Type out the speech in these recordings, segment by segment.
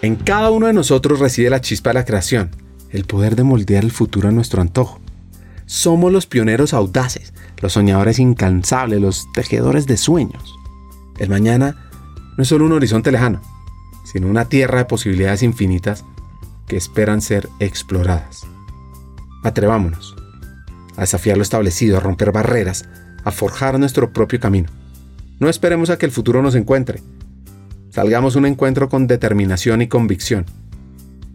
En cada uno de nosotros reside la chispa de la creación, el poder de moldear el futuro a nuestro antojo. Somos los pioneros audaces, los soñadores incansables, los tejedores de sueños. El mañana no es solo un horizonte lejano, sino una tierra de posibilidades infinitas que esperan ser exploradas. Atrevámonos a desafiar lo establecido, a romper barreras, a forjar nuestro propio camino. No esperemos a que el futuro nos encuentre. Salgamos un encuentro con determinación y convicción.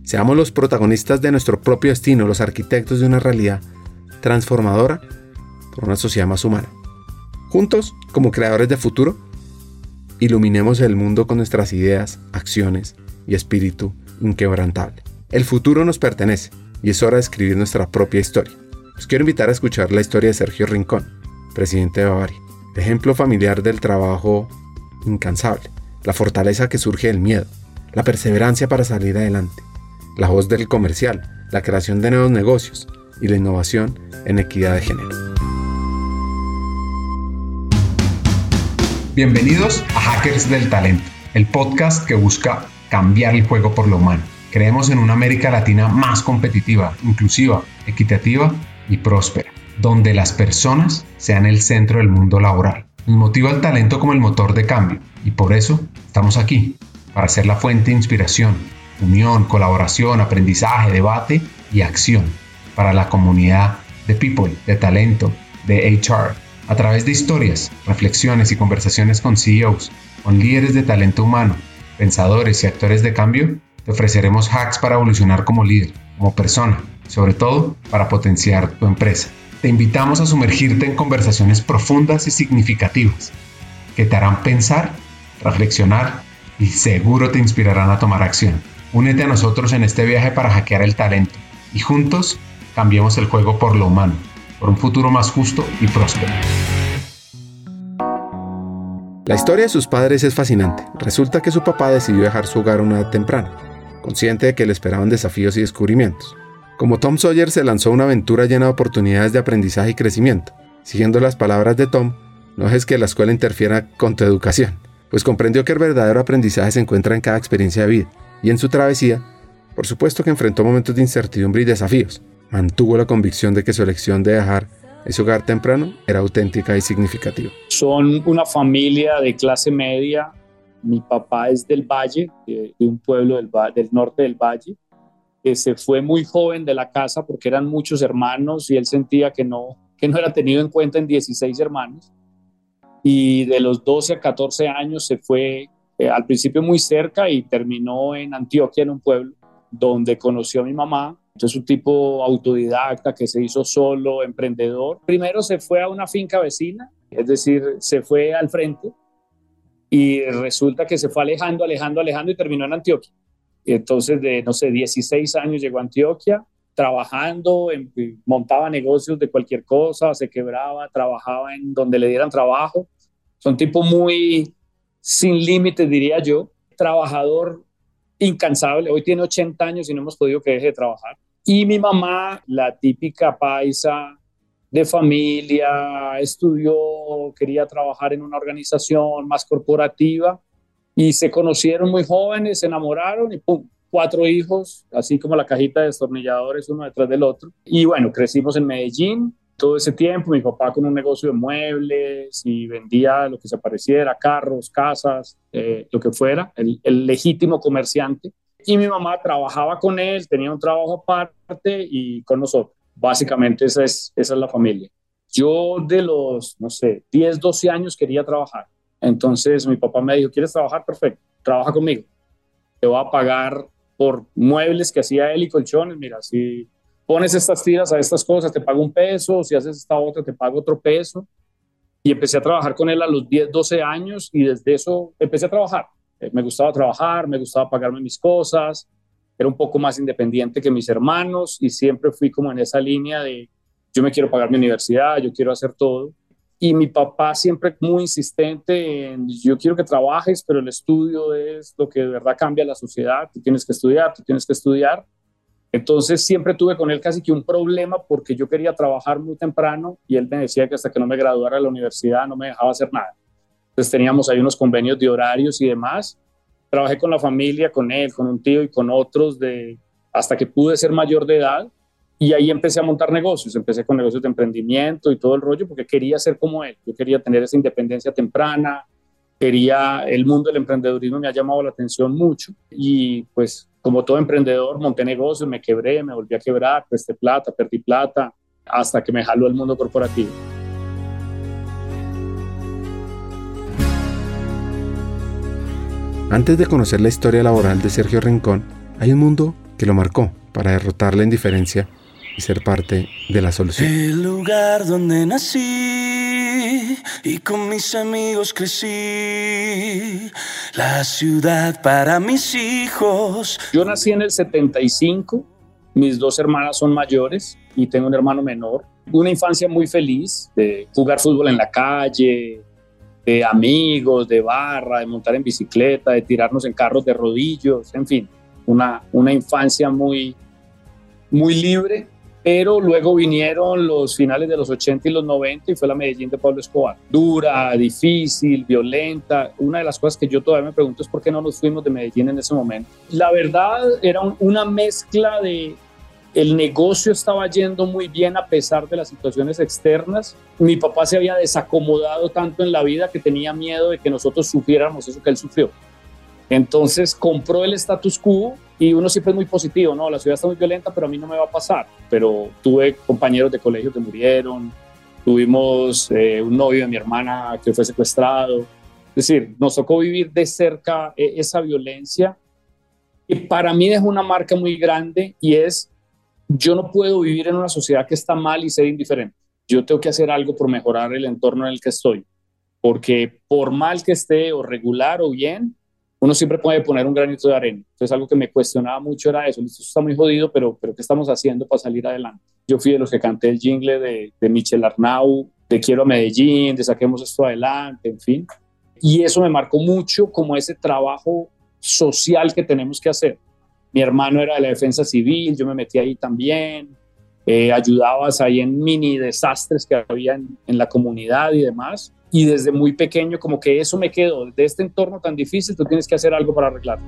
Seamos los protagonistas de nuestro propio destino, los arquitectos de una realidad transformadora por una sociedad más humana. Juntos, como creadores de futuro, iluminemos el mundo con nuestras ideas, acciones y espíritu inquebrantable. El futuro nos pertenece y es hora de escribir nuestra propia historia. Os quiero invitar a escuchar la historia de Sergio Rincón, presidente de Bavaria, ejemplo familiar del trabajo incansable, la fortaleza que surge del miedo, la perseverancia para salir adelante, la voz del comercial, la creación de nuevos negocios y la innovación en equidad de género. Bienvenidos a Hackers del Talento, el podcast que busca cambiar el juego por lo humano. Creemos en una América Latina más competitiva, inclusiva, equitativa y próspera, donde las personas sean el centro del mundo laboral. Nos motiva el talento como el motor de cambio y por eso estamos aquí, para ser la fuente de inspiración, unión, colaboración, aprendizaje, debate y acción para la comunidad de people, de talento, de HR, a través de historias, reflexiones y conversaciones con CEOs, con líderes de talento humano, pensadores y actores de cambio, te ofreceremos hacks para evolucionar como líder, como persona, sobre todo para potenciar tu empresa. Te invitamos a sumergirte en conversaciones profundas y significativas que te harán pensar, reflexionar y seguro te inspirarán a tomar acción. Únete a nosotros en este viaje para hackear el talento y juntos cambiemos el juego por lo humano, por un futuro más justo y próspero. La historia de sus padres es fascinante. Resulta que su papá decidió dejar su hogar una edad temprana, consciente de que le esperaban desafíos y descubrimientos. Como Tom Sawyer se lanzó a una aventura llena de oportunidades de aprendizaje y crecimiento. Siguiendo las palabras de Tom, no es que la escuela interfiera con tu educación, pues comprendió que el verdadero aprendizaje se encuentra en cada experiencia de vida, y en su travesía, por supuesto que enfrentó momentos de incertidumbre y desafíos, mantuvo la convicción de que su elección de dejar ese hogar temprano era auténtica y significativa. Son una familia de clase media. Mi papá es del Valle, de, un pueblo del, del, norte del Valle, que se fue muy joven de la casa porque eran muchos hermanos y él sentía que no, que no era tenido en cuenta en 16 hermanos. Y de los 12 a 14 años se fue eh, al principio muy cerca y terminó en Antioquia, en un pueblo, donde conoció a mi mamá es un tipo autodidacta que se hizo solo, emprendedor. Primero se fue a una finca vecina, es decir, se fue al frente y resulta que se fue alejando, alejando, alejando y terminó en Antioquia. Y entonces de, no sé, 16 años llegó a Antioquia, trabajando, montaba negocios de cualquier cosa, se quebraba, trabajaba en donde le dieran trabajo. Son tipo muy sin límites, diría yo, trabajador incansable. Hoy tiene 80 años y no hemos podido que deje de trabajar. Y mi mamá, la típica paisa de familia, estudió, quería trabajar en una organización más corporativa y se conocieron muy jóvenes, se enamoraron y ¡pum! Cuatro hijos, así como la cajita de destornilladores uno detrás del otro. Y bueno, crecimos en Medellín, todo ese tiempo, mi papá con un negocio de muebles y vendía lo que se pareciera, carros, casas, eh, lo que fuera, el, el, legítimo comerciante. Y mi mamá trabajaba con él, tenía un trabajo aparte y con nosotros. Básicamente esa es, esa es la familia. Yo de los, no sé, 10, 12 años quería trabajar. Entonces mi papá me dijo, ¿quieres trabajar? Perfecto, trabaja conmigo. Te voy a pagar por muebles que hacía él y colchones. Mira, si pones estas tiras a estas cosas, te pago un peso, si haces esta otra, te pago otro peso. Y empecé a trabajar con él a los 10, 12 años y desde eso empecé a trabajar. Eh, me gustaba trabajar, me gustaba pagarme mis cosas, era un poco más independiente que mis hermanos y siempre fui como en esa línea de yo me quiero pagar mi universidad, yo quiero hacer todo. Y mi papá siempre muy insistente en yo quiero que trabajes, pero el estudio es lo que de verdad cambia la sociedad, tú tienes que estudiar, tú tienes que estudiar. Entonces siempre tuve con él casi que un problema porque yo quería trabajar muy temprano y él me decía que hasta que no me graduara de la universidad no me dejaba hacer nada. Entonces teníamos ahí unos convenios de horarios y demás, trabajé con la familia, con él, con un tío y con otros de hasta que pude ser mayor de edad y ahí empecé a montar negocios, empecé con negocios de emprendimiento y todo el rollo porque quería ser como él, yo quería tener esa independencia temprana, quería, el mundo del emprendedurismo me ha llamado la atención mucho y pues como todo emprendedor monté negocios, me quebré, me volví a quebrar, presté plata, perdí plata, hasta que me jaló el mundo corporativo. Antes de conocer la historia laboral de Sergio Rincón, hay un mundo que lo marcó para derrotar la indiferencia y ser parte de la solución. El lugar donde nací y con mis amigos crecí, la ciudad para mis hijos. Yo nací en el 75, mis dos hermanas son mayores y tengo un hermano menor. Una infancia muy feliz de jugar fútbol en la calle, de amigos, de barra, de montar en bicicleta, de tirarnos en carros de rodillos, en fin, una, una infancia muy, muy libre pero luego vinieron los finales de los 80 y los 90 y fue la Medellín de Pablo Escobar. Dura, difícil, violenta. Una de las cosas que yo todavía me pregunto es por qué no nos fuimos de Medellín en ese momento. La verdad era una mezcla de el negocio estaba yendo muy bien a pesar de las situaciones externas. Mi papá se había desacomodado tanto en la vida que tenía miedo de que nosotros sufriéramos eso que él sufrió. Entonces compró el status quo y uno siempre es muy positivo, ¿no? La ciudad está muy violenta, pero a mí no me va a pasar. Pero tuve compañeros de colegio que murieron, tuvimos eh, un novio de mi hermana que fue secuestrado. Es decir, nos tocó vivir de cerca eh, esa violencia y para mí dejó una marca muy grande y es, yo no puedo vivir en una sociedad que está mal y ser indiferente. Yo tengo que hacer algo por mejorar el entorno en el que estoy, porque por mal que esté o regular o bien, uno siempre puede poner un granito de arena. Entonces algo que me cuestionaba mucho era eso, esto está muy jodido, pero, pero ¿qué estamos haciendo para salir adelante? Yo fui de los que canté el jingle de, de Michel Arnau, de Quiero a Medellín, de Saquemos esto adelante, en fin. Y eso me marcó mucho como ese trabajo social que tenemos que hacer. Mi hermano era de la defensa civil, yo me metí ahí también, eh, ayudabas ahí en mini desastres que había en, en la comunidad y demás y desde muy pequeño como que eso me quedó, de este entorno tan difícil tú tienes que hacer algo para arreglarlo.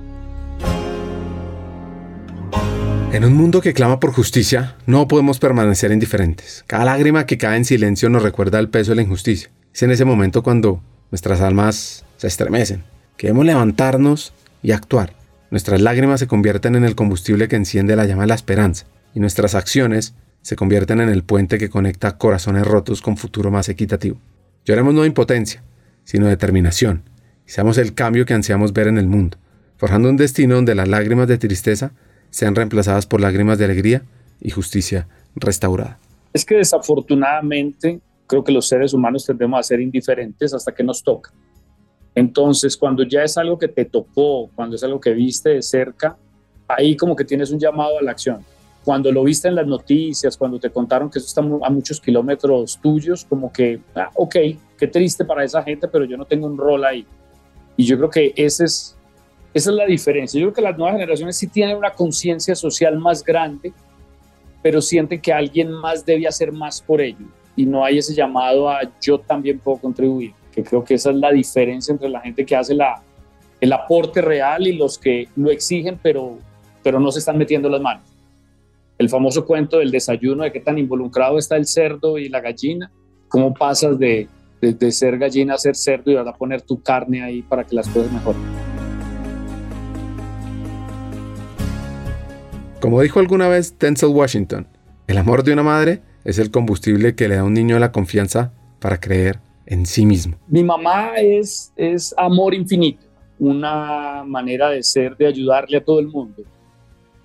En un mundo que clama por justicia, no podemos permanecer indiferentes. Cada lágrima que cae en silencio nos recuerda el peso de la injusticia. Es en ese momento cuando nuestras almas se estremecen. Queremos levantarnos y actuar. Nuestras lágrimas se convierten en el combustible que enciende la llama de la esperanza y nuestras acciones se convierten en el puente que conecta corazones rotos con futuro más equitativo. Lloremos no de impotencia, sino de determinación, y seamos el cambio que ansiamos ver en el mundo, forjando un destino donde las lágrimas de tristeza sean reemplazadas por lágrimas de alegría y justicia restaurada. Es que desafortunadamente creo que los seres humanos tendemos a ser indiferentes hasta que nos toca. Entonces, cuando ya es algo que te tocó, cuando es algo que viste de cerca, ahí como que tienes un llamado a la acción cuando lo viste en las noticias, cuando te contaron que eso está a muchos kilómetros tuyos, como que, ah, ok, qué triste para esa gente, pero yo no tengo un rol ahí. Y yo creo que ese es, esa es la diferencia. Yo creo que las nuevas generaciones sí tienen una conciencia social más grande, pero sienten que alguien más debe hacer más por ello. Y no hay ese llamado a yo también puedo contribuir, que creo que esa es la diferencia entre la gente que hace la, el aporte real y los que lo exigen, pero, pero no se están metiendo las manos el famoso cuento del desayuno, de qué tan involucrado está el cerdo y la gallina, cómo pasas de, de, ser gallina a ser cerdo y vas a poner tu carne ahí para que las cosas mejoren. Como dijo alguna vez Denzel Washington, el amor de una madre es el combustible que le da a un niño la confianza para creer en sí mismo. Mi mamá es, es amor infinito, una manera de ser, de ayudarle a todo el mundo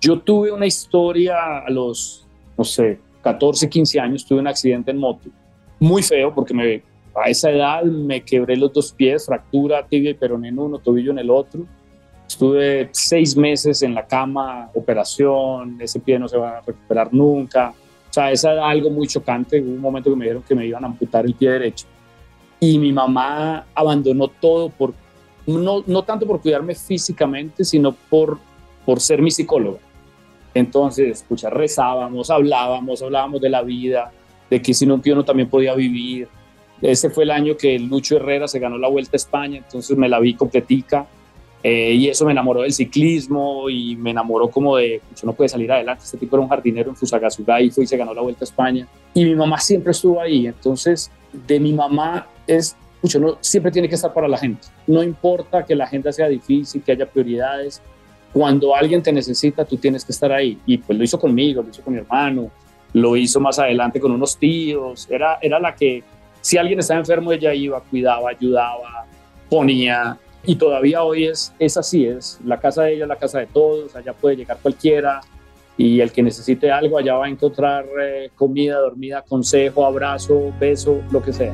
yo tuve una historia a los, no sé, 14, 15 años, tuve un accidente en moto, muy feo porque me, a esa edad me quebré los dos pies, fractura tibia y peroné en uno, tobillo en el otro. Estuve seis meses en la cama, operación, ese pie no se va a recuperar nunca. O sea, esa era algo muy chocante. Hubo un momento que me dijeron que me iban a amputar el pie derecho. Y mi mamá abandonó todo por, no, no tanto por cuidarme físicamente, sino por, por ser mi psicóloga. Entonces, escucha, rezábamos, hablábamos, hablábamos de la vida, de que sin un tío uno también podía vivir. Ese fue el año que Lucho Herrera se ganó la Vuelta a España, entonces me la vi completica. Eh, y eso me enamoró del ciclismo y me enamoró como de, yo no puede salir adelante. Este tipo era un jardinero en Fusagasugá y fue y se ganó la Vuelta a España. Y mi mamá siempre estuvo ahí. Entonces, de mi mamá es, mucho no, siempre tiene que estar para la gente. No importa que la agenda sea difícil, que haya prioridades. Cuando alguien te necesita, tú tienes que estar ahí. Y pues lo hizo conmigo, lo hizo con mi hermano, lo hizo más adelante con unos tíos. Era, era la que, si alguien estaba enfermo, ella iba, cuidaba, ayudaba, ponía y todavía hoy es, es así, es la casa de ella, la casa de todos, allá puede llegar cualquiera y el que necesite algo allá va a encontrar eh, comida, dormida, consejo, abrazo, beso, lo que sea.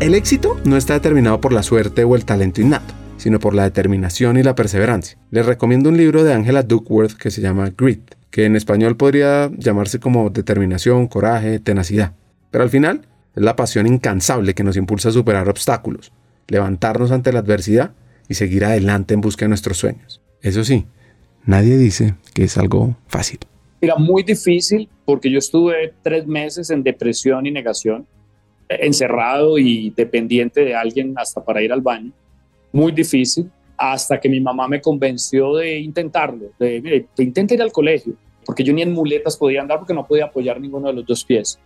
El éxito no está determinado por la suerte o el talento innato, sino por la determinación y la perseverancia. Les recomiendo un libro de Angela Duckworth que se llama Grit, que en español podría llamarse como determinación, coraje, tenacidad. Pero al final es la pasión incansable que nos impulsa a superar obstáculos, levantarnos ante la adversidad y seguir adelante en busca de nuestros sueños. Eso sí, nadie dice que es algo fácil. Era muy difícil porque yo estuve tres meses en depresión y negación, encerrado y dependiente de alguien hasta para ir al baño. Muy difícil, hasta que mi mamá me convenció de intentarlo, de, mire, te intenta ir al colegio, porque yo ni en muletas podía andar porque no podía apoyar ninguno de los dos pies.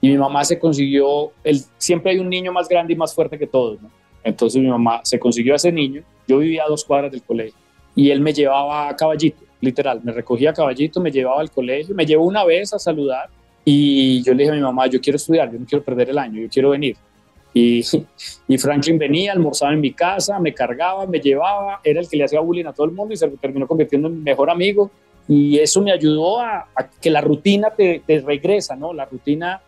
Y mi mamá se consiguió, el, siempre hay un niño más grande y más fuerte que todos. Entonces mi mamá se consiguió a ese niño, yo vivía a dos cuadras del colegio, y él me llevaba a caballito, literal, me recogía a caballito, me llevaba al colegio, me llevó una vez a saludar, y yo le dije a mi mamá, yo quiero estudiar, yo no quiero perder el año, yo quiero venir. Y, y, Franklin venía, almorzaba en mi casa, me cargaba, me llevaba, era el que le hacía bullying a todo el mundo y se terminó convirtiendo en mi mejor amigo. Y eso me ayudó a, a que la rutina te, te, regresa, ¿no? La rutina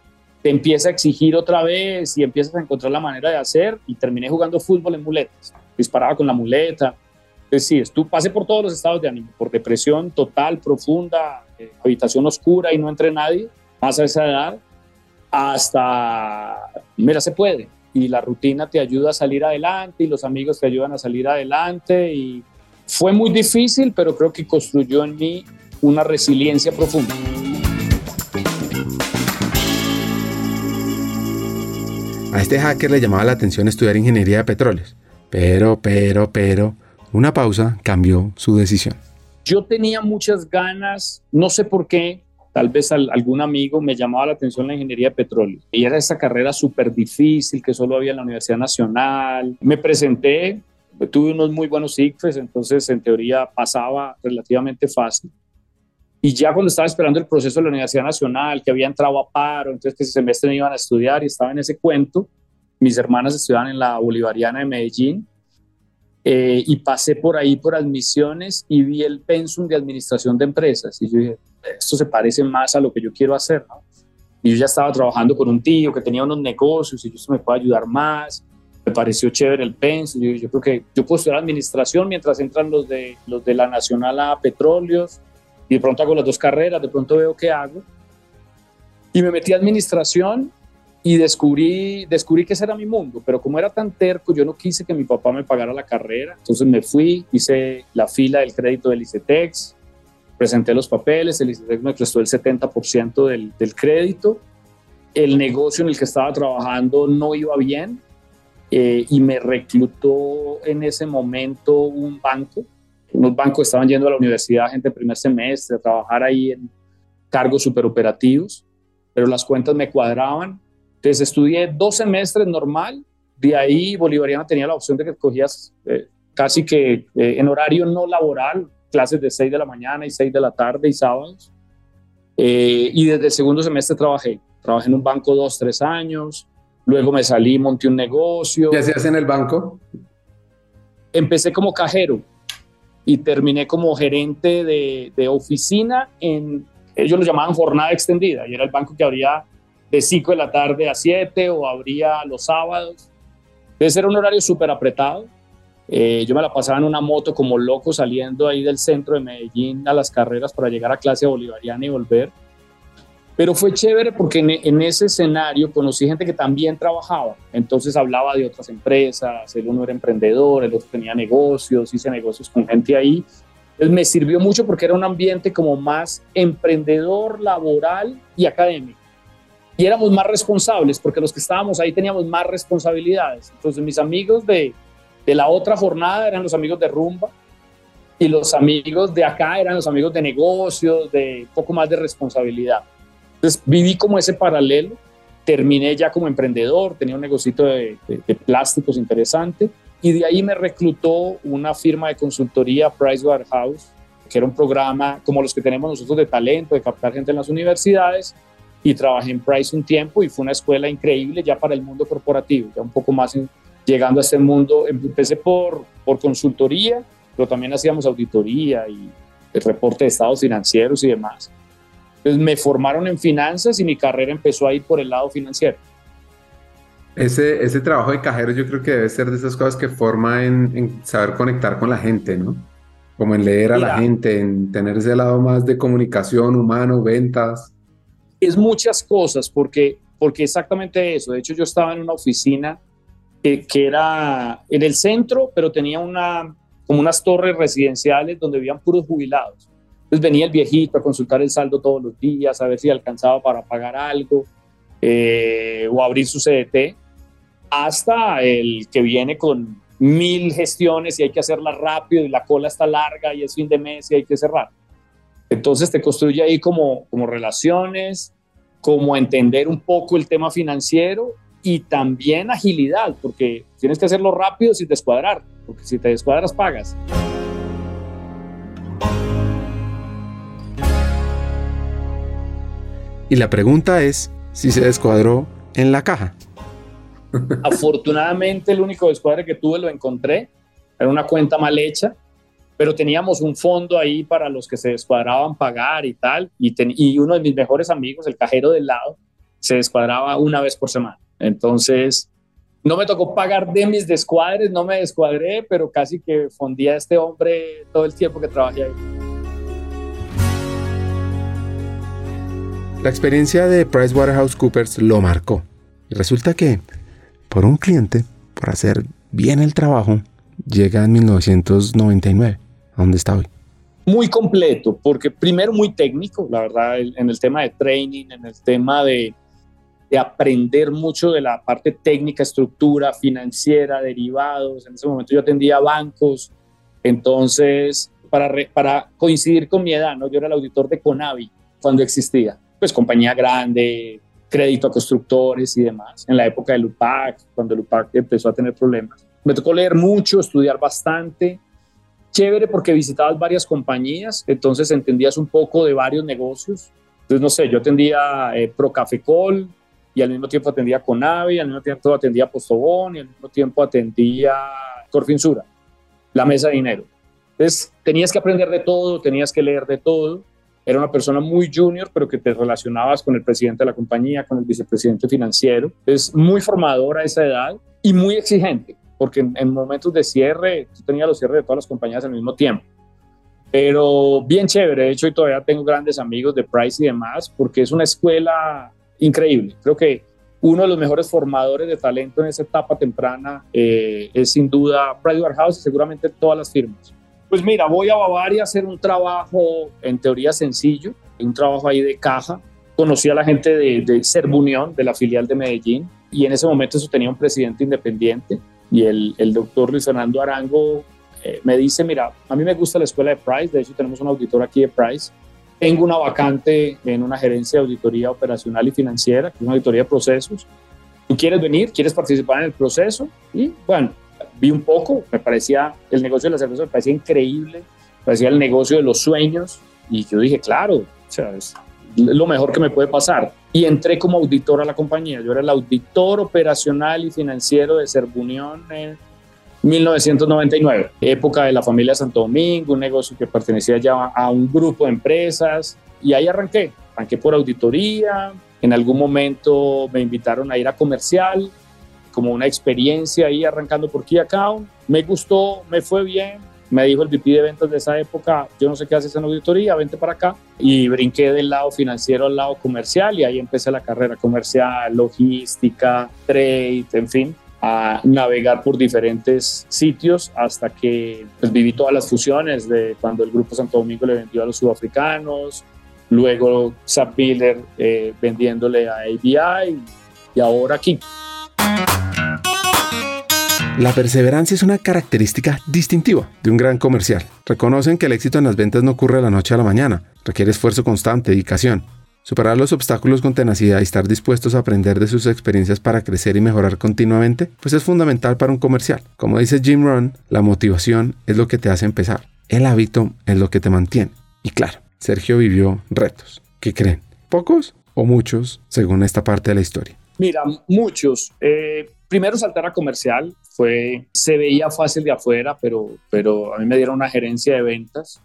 te empieza a exigir otra vez y empiezas a encontrar la manera de hacer y terminé jugando fútbol en muletas, disparaba con la muleta. Es decir, tú pasé por todos los estados de ánimo, por depresión total, profunda, eh, habitación oscura y no entre nadie, más a esa edad, hasta, mira, se puede. Y la rutina te ayuda a salir adelante y los amigos te ayudan a salir adelante y fue muy difícil, pero creo que construyó en mí una resiliencia profunda. A este hacker le llamaba la atención estudiar ingeniería de petróleos. Pero, pero, pero, una pausa cambió su decisión. Yo tenía muchas ganas, no sé por qué, tal vez algún amigo me llamaba la atención la ingeniería de petróleo. Y era esa carrera súper difícil que solo había en la Universidad Nacional. Me presenté, tuve unos muy buenos ICFES, entonces en teoría pasaba relativamente fácil. Y ya cuando estaba esperando el proceso de la Universidad Nacional, que había entrado a paro, entonces que ese semestre me iban a estudiar y estaba en ese cuento, mis hermanas estudiaban en la Bolivariana de Medellín, eh, y pasé por ahí por admisiones y vi el pensum de administración de empresas. Y yo dije, esto se parece más a lo que yo quiero hacer, ¿no? Y yo ya estaba trabajando con un tío que tenía unos negocios y yo, esto me puede ayudar más. Me pareció chévere el pensum. Yo, yo creo que yo puedo estudiar administración mientras entran los de, los de la Nacional a Petróleos y de pronto hago las dos carreras, de pronto veo qué hago. Y me metí a administración y descubrí, descubrí que ese era mi mundo, pero como era tan terco, yo no quise que mi papá me pagara la carrera, entonces me fui, hice la fila del crédito del ICETEX, presenté los papeles, el ICETEX me prestó el 70% del, del crédito, el negocio en el que estaba trabajando no iba bien eh, y me reclutó en ese momento un banco. Unos bancos estaban yendo a la universidad, gente de primer semestre, a trabajar ahí en cargos superoperativos, pero las cuentas me cuadraban. Entonces estudié dos semestres normal, de ahí Bolivariana tenía la opción de que cogías eh, casi que eh, en horario no laboral, clases de 6 de la mañana y 6 de la tarde y sábados. Eh, y desde el segundo semestre trabajé. Trabajé en un banco dos, tres años. Luego me salí, monté un negocio. ¿Qué hacías en el banco? Empecé como cajero y terminé como gerente de, de, oficina en, ellos lo llamaban jornada extendida, y era el banco que abría de 5 de la tarde a 7 o abría los sábados. Entonces era un horario súper apretado. Eh, yo me la pasaba en una moto como loco saliendo ahí del centro de Medellín a las carreras para llegar a clase bolivariana y volver. Pero fue chévere porque en, ese escenario conocí gente que también trabajaba. Entonces hablaba de otras empresas, el uno era emprendedor, el otro tenía negocios, hice negocios con gente ahí. Entonces me sirvió mucho porque era un ambiente como más emprendedor, laboral y académico. Y éramos más responsables porque los que estábamos ahí teníamos más responsabilidades. Entonces mis amigos de, De la otra jornada eran los amigos de rumba y los amigos de acá eran los amigos de negocios, de poco más de responsabilidad. Entonces viví como ese paralelo, terminé ya como emprendedor, tenía un negocio de, plásticos interesante y de ahí me reclutó una firma de consultoría, Pricewaterhouse, que era un programa como los que tenemos nosotros de talento, de captar gente en las universidades, y trabajé en Price un tiempo y fue una escuela increíble ya para el mundo corporativo, ya un poco más llegando a este mundo. Empecé por, por consultoría, pero también hacíamos auditoría y el reporte de estados financieros y demás. Entonces me formaron en finanzas y mi carrera empezó a ir por el lado financiero. Ese, ese trabajo de cajero yo creo que debe ser de esas cosas que forma en, en saber conectar con la gente, ¿no? Como en leer a la gente, en tener ese lado más de comunicación humano, ventas. Es muchas cosas, porque, porque exactamente eso. De hecho, yo estaba en una oficina que, era en el centro, pero tenía una, como unas torres residenciales donde vivían puros jubilados. Entonces venía el viejito a consultar el saldo todos los días, a ver si alcanzaba para pagar algo eh, o abrir su CDT, hasta el que viene con mil gestiones y hay que hacerlas rápido y la cola está larga y es fin de mes y hay que cerrar. Entonces te construye ahí como, como relaciones, como entender un poco el tema financiero y también agilidad, porque tienes que hacerlo rápido sin descuadrar, porque si te descuadras pagas. Y la pregunta es si se descuadró en la caja. Afortunadamente el único descuadre que tuve lo encontré, era una cuenta mal hecha, pero teníamos un fondo ahí para los que se descuadraban pagar y tal, y, y uno de mis mejores amigos, el cajero del lado, se descuadraba una vez por semana. Entonces, no me tocó pagar de mis descuadres, no me descuadré, pero casi que fondía a este hombre todo el tiempo que trabajé ahí. La experiencia de PricewaterhouseCoopers lo marcó. Y resulta que por un cliente, por hacer bien el trabajo, llega en 1999, a donde está hoy. Muy completo, porque primero muy técnico, la verdad, en el tema de training, en el tema de, de aprender mucho de la parte técnica, estructura financiera, derivados. En ese momento yo atendía bancos, entonces, para, para coincidir con mi edad, ¿no? yo era el auditor de Conavi cuando existía, pues compañía grande, crédito a constructores y demás, en la época del UPAC, cuando el UPAC empezó a tener problemas. Me tocó leer mucho, estudiar bastante. Chévere porque visitabas varias compañías, entonces entendías un poco de varios negocios. Entonces, no sé, yo atendía eh, Procafecol y al mismo tiempo atendía Conavi, al mismo tiempo atendía Postobón y al mismo tiempo atendía Corfinsura, la mesa de dinero. Entonces, tenías que aprender de todo, tenías que leer de todo era una persona muy junior, pero que te relacionabas con el presidente de la compañía, con el vicepresidente financiero. Es muy formador a esa edad y muy exigente, porque en, momentos de cierre, tú tenías los cierres de todas las compañías al mismo tiempo. Pero bien chévere, de hecho, y todavía tengo grandes amigos de Price y demás, porque es una escuela increíble. Creo que uno de los mejores formadores de talento en esa etapa temprana eh, es sin duda Pricewaterhouse y seguramente todas las firmas. Pues mira, voy a Bavaria a hacer un trabajo en teoría sencillo, un trabajo ahí de caja. Conocí a la gente de, de de la filial de Medellín, y en ese momento eso tenía un presidente independiente. Y el, el doctor Luis Fernando Arango eh, me dice, mira, a mí me gusta la escuela de Price, de hecho tenemos un auditor aquí de Price. Tengo una vacante en una gerencia de auditoría operacional y financiera, que es una auditoría de procesos. ¿Tú quieres venir? ¿Quieres participar en el proceso? Y bueno, vi un poco, me parecía, el negocio de la cerveza me parecía increíble, me parecía el negocio de los sueños y yo dije, claro, o sea, es lo mejor que me puede pasar. Y entré como auditor a la compañía, yo era el auditor operacional y financiero de Serbunión en 1999, época de la familia Santo Domingo, un negocio que pertenecía ya a un grupo de empresas y ahí arranqué, arranqué por auditoría, en algún momento me invitaron a ir a comercial, como una experiencia ahí arrancando por Key Account. Me gustó, me fue bien. Me dijo el VP de ventas de esa época, yo no sé qué haces en auditoría, vente para acá. Y brinqué del lado financiero al lado comercial y ahí empecé la carrera comercial, logística, trade, en fin, a navegar por diferentes sitios hasta que pues, viví todas las fusiones de cuando el Grupo Santo Domingo le vendió a los sudafricanos, luego Zap eh, vendiéndole a ABI y ahora aquí. La perseverancia es una característica distintiva de un gran comercial. Reconocen que el éxito en las ventas no ocurre de la noche a la mañana, requiere esfuerzo constante, dedicación. Superar los obstáculos con tenacidad y estar dispuestos a aprender de sus experiencias para crecer y mejorar continuamente, pues es fundamental para un comercial. Como dice Jim Rohn, la motivación es lo que te hace empezar, el hábito es lo que te mantiene. Y claro, Sergio vivió retos. ¿Qué creen? ¿Pocos o muchos según esta parte de la historia? Mira, muchos. Eh, primero saltar a comercial fue, se veía fácil de afuera, pero, pero a mí me dieron una gerencia de ventas.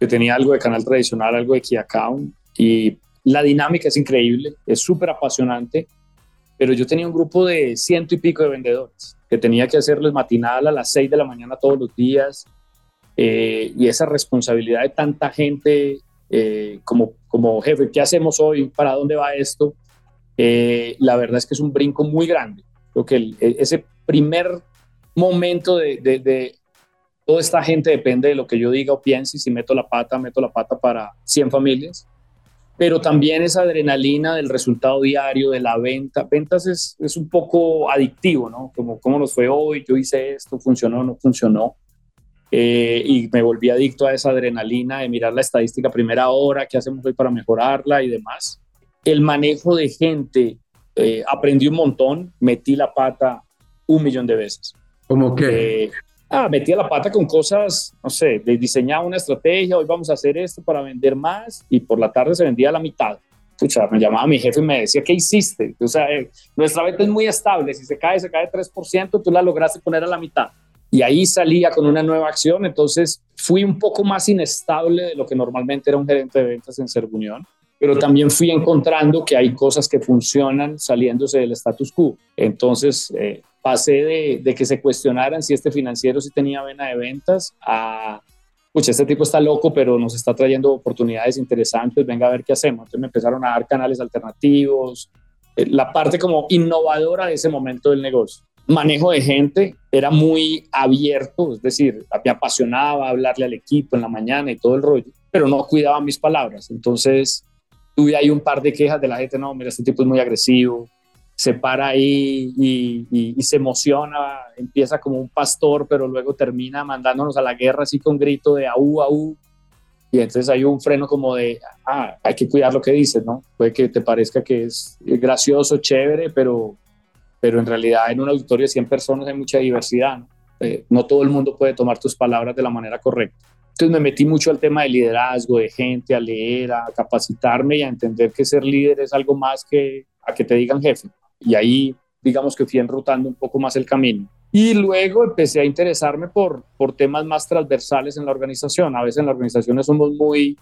Yo tenía algo de canal tradicional, algo de Key Account y la dinámica es increíble, es súper apasionante, pero yo tenía un grupo de ciento y pico de vendedores que tenía que hacerles matinal a las seis de la mañana todos los días eh, y esa responsabilidad de tanta gente eh, como, como jefe, ¿qué hacemos hoy? ¿Para dónde va esto? Eh, la verdad es que es un brinco muy grande. Creo que e, ese primer momento de, de, de, toda esta gente depende de lo que yo diga o piense si meto la pata, meto la pata para 100 familias pero también esa adrenalina del resultado diario, de la venta. Ventas es, es un poco adictivo, ¿no? Como cómo nos fue hoy, yo hice esto, funcionó, no funcionó. Eh, y me volví adicto a esa adrenalina de mirar la estadística primera hora, qué hacemos hoy para mejorarla y demás. El manejo de gente, eh, aprendí un montón, metí la pata un millón de veces. ¿Cómo que? Eh, ah, metía la pata con cosas, no sé, de diseñaba una estrategia, hoy vamos a hacer esto para vender más y por la tarde se vendía la mitad. Pucha, me llamaba mi jefe y me decía, ¿qué hiciste? O sea, eh, nuestra venta es muy estable, si se cae, se cae 3%, tú la lograste poner a la mitad. Y ahí salía con una nueva acción, entonces fui un poco más inestable de lo que normalmente era un gerente de ventas en Sergunión pero también fui encontrando que hay cosas que funcionan saliéndose del status quo. Entonces, eh, pasé de, que se cuestionaran si este financiero sí tenía vena de ventas a, pucha, este tipo está loco, pero nos está trayendo oportunidades interesantes, venga a ver qué hacemos. Entonces me empezaron a dar canales alternativos, eh, la parte como innovadora de ese momento del negocio. Manejo de gente era muy abierto, es decir, me apasionaba hablarle al equipo en la mañana y todo el rollo, pero no cuidaba mis palabras. Entonces tuve ahí un par de quejas de la gente, no, mira, este tipo es muy agresivo, se para ahí y, se emociona, empieza como un pastor, pero luego termina mandándonos a la guerra así con grito de au, au. Y entonces hay un freno como de, ah, hay que cuidar lo que dices, ¿no? Puede que te parezca que es gracioso, chévere, pero, pero en realidad en un auditorio de 100 personas hay mucha diversidad, ¿no? Eh, no todo el mundo puede tomar tus palabras de la manera correcta. Entonces me metí mucho al tema de liderazgo, de gente, a leer, a capacitarme y a entender que ser líder es algo más que a que te digan jefe y ahí digamos que fui enrutando un poco más el camino. Y luego empecé a interesarme por, por temas más transversales en la organización. A veces en las organizaciones somos muy,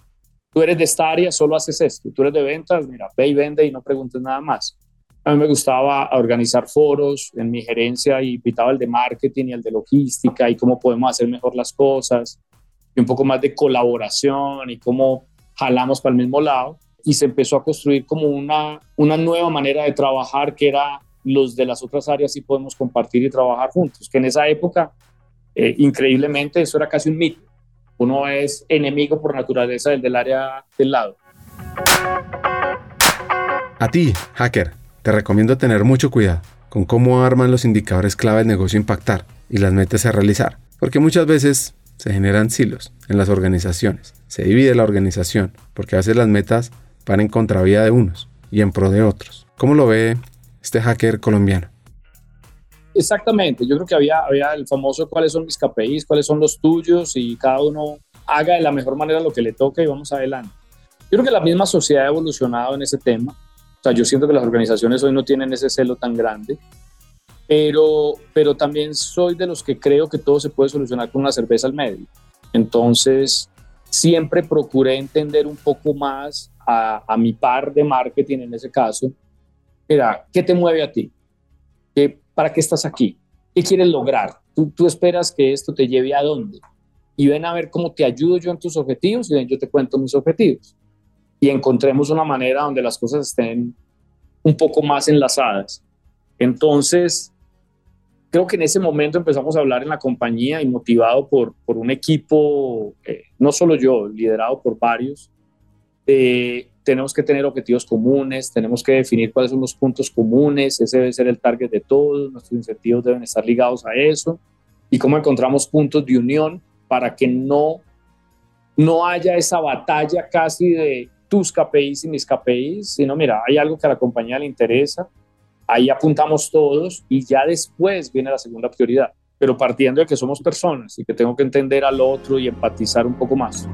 tú eres de esta área, solo haces esto. Tú eres de ventas, mira, ve y vende y no preguntes nada más. A mí me gustaba organizar foros en mi gerencia y invitaba el de marketing y el de logística y cómo podemos hacer mejor las cosas y un poco más de colaboración y cómo jalamos para el mismo lado y se empezó a construir como una, una nueva manera de trabajar que era los de las otras áreas sí podemos compartir y trabajar juntos, que en esa época, eh, increíblemente, eso era casi un mito. Uno es enemigo por naturaleza del del área del lado. A ti, hacker, te recomiendo tener mucho cuidado con cómo arman los indicadores clave del negocio impactar y las metas a realizar, porque muchas veces se generan silos en las organizaciones, se divide la organización, porque a veces las metas van en contravía de unos y en pro de otros. ¿Cómo lo ve este hacker colombiano? Exactamente, yo creo que había, había el famoso cuáles son mis KPIs, cuáles son los tuyos y cada uno haga de la mejor manera lo que le toca y vamos adelante. Yo creo que la misma sociedad ha evolucionado en ese tema. O sea, yo siento que las organizaciones hoy no tienen ese celo tan grande, pero, pero también soy de los que creo que todo se puede solucionar con una cerveza al medio. Entonces, siempre procuré entender un poco más a, mi par de marketing en ese caso, era, ¿qué te mueve a ti? ¿Qué, ¿Para qué estás aquí? ¿Qué quieres lograr? ¿Tú, ¿Tú esperas que esto te lleve a dónde? Y ven a ver cómo te ayudo yo en tus objetivos y ven, yo te cuento mis objetivos. Y encontremos una manera donde las cosas estén un poco más enlazadas. Entonces, creo que en ese momento empezamos a hablar en la compañía y motivado por, por un equipo, eh, no solo yo, liderado por varios, de tenemos que tener objetivos comunes, tenemos que definir cuáles son los puntos comunes, ese debe ser el target de todos, nuestros incentivos deben estar ligados a eso, y cómo encontramos puntos de unión para que no, no haya esa batalla casi de tus KPIs y mis KPIs, sino mira, hay algo que a la compañía le interesa, ahí apuntamos todos y ya después viene la segunda prioridad, pero partiendo de que somos personas y que tengo que entender al otro y empatizar un poco más.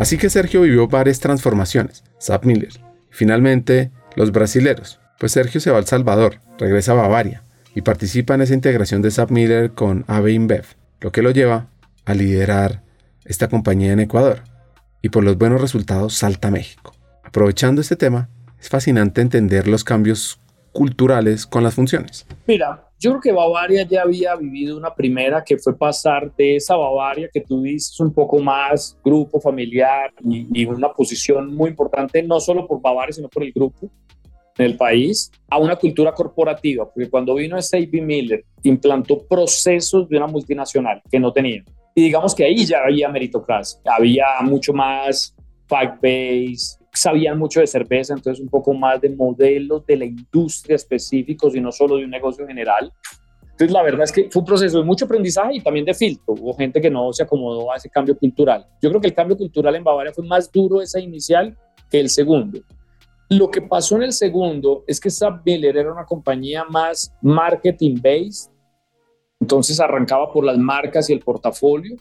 Así que Sergio vivió varias transformaciones, Zap Miller, finalmente los brasileros, pues Sergio se va al Salvador, regresa a Bavaria y participa en esa integración de Zap Miller con AB InBev, lo que lo lleva a liderar esta compañía en Ecuador y por los buenos resultados salta a México. Aprovechando este tema, es fascinante entender los cambios culturales con las funciones. Mira, yo creo que Bavaria ya había vivido una primera que fue pasar de esa Bavaria que dices un poco más grupo familiar y, una posición muy importante, no solo por Bavaria, sino por el grupo en el país, a una cultura corporativa, porque cuando vino S.A.B. Miller, implantó procesos de una multinacional que no tenía. Y digamos que ahí ya había meritocracia, había mucho más fact-based, sabían mucho de cerveza, entonces un poco más de modelos de la industria específicos y no solo de un negocio general. Entonces la verdad es que fue un proceso de mucho aprendizaje y también de filtro. Hubo gente que no se acomodó a ese cambio cultural. Yo creo que el cambio cultural en Bavaria fue más duro esa inicial que el segundo. Lo que pasó en el segundo es que Sab Miller era una compañía más marketing based, entonces arrancaba por las marcas y el portafolio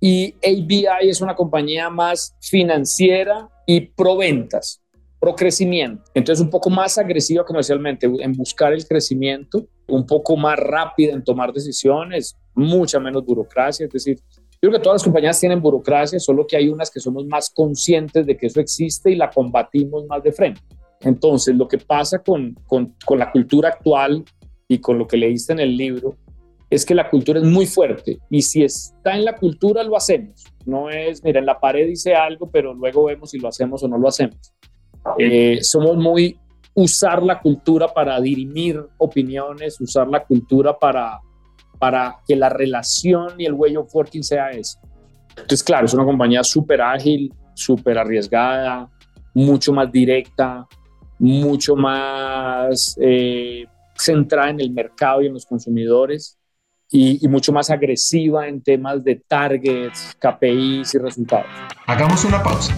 y ABI es una compañía más financiera y pro ventas, pro crecimiento. Entonces un poco más agresiva comercialmente en buscar el crecimiento, un poco más rápida en tomar decisiones, mucha menos burocracia. Es decir, yo creo que todas las compañías tienen burocracia, solo que hay unas que somos más conscientes de que eso existe y la combatimos más de frente. Entonces, lo que pasa con, con, con la cultura actual y con lo que leíste en el libro es que la cultura es muy fuerte y si está en la cultura lo hacemos. No es, mira, en la pared dice algo, pero luego vemos si lo hacemos o no lo hacemos. Eh, somos muy usar la cultura para dirimir opiniones, usar la cultura para, para que la relación y el way of working sea eso. Entonces, claro, es una compañía súper ágil, súper arriesgada, mucho más directa, mucho más eh, centrada en el mercado y en los consumidores y, mucho más agresiva en temas de targets, KPIs y resultados. Hagamos una pausa.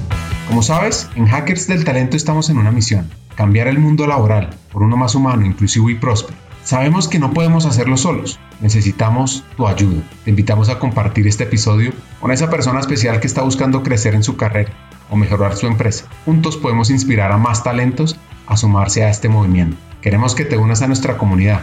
Como sabes, en Hackers del Talento estamos en una misión, cambiar el mundo laboral por uno más humano, inclusivo y próspero. Sabemos que no podemos hacerlo solos, necesitamos tu ayuda. Te invitamos a compartir este episodio con esa persona especial que está buscando crecer en su carrera o mejorar su empresa. Juntos podemos inspirar a más talentos a sumarse a este movimiento. Queremos que te unas a nuestra comunidad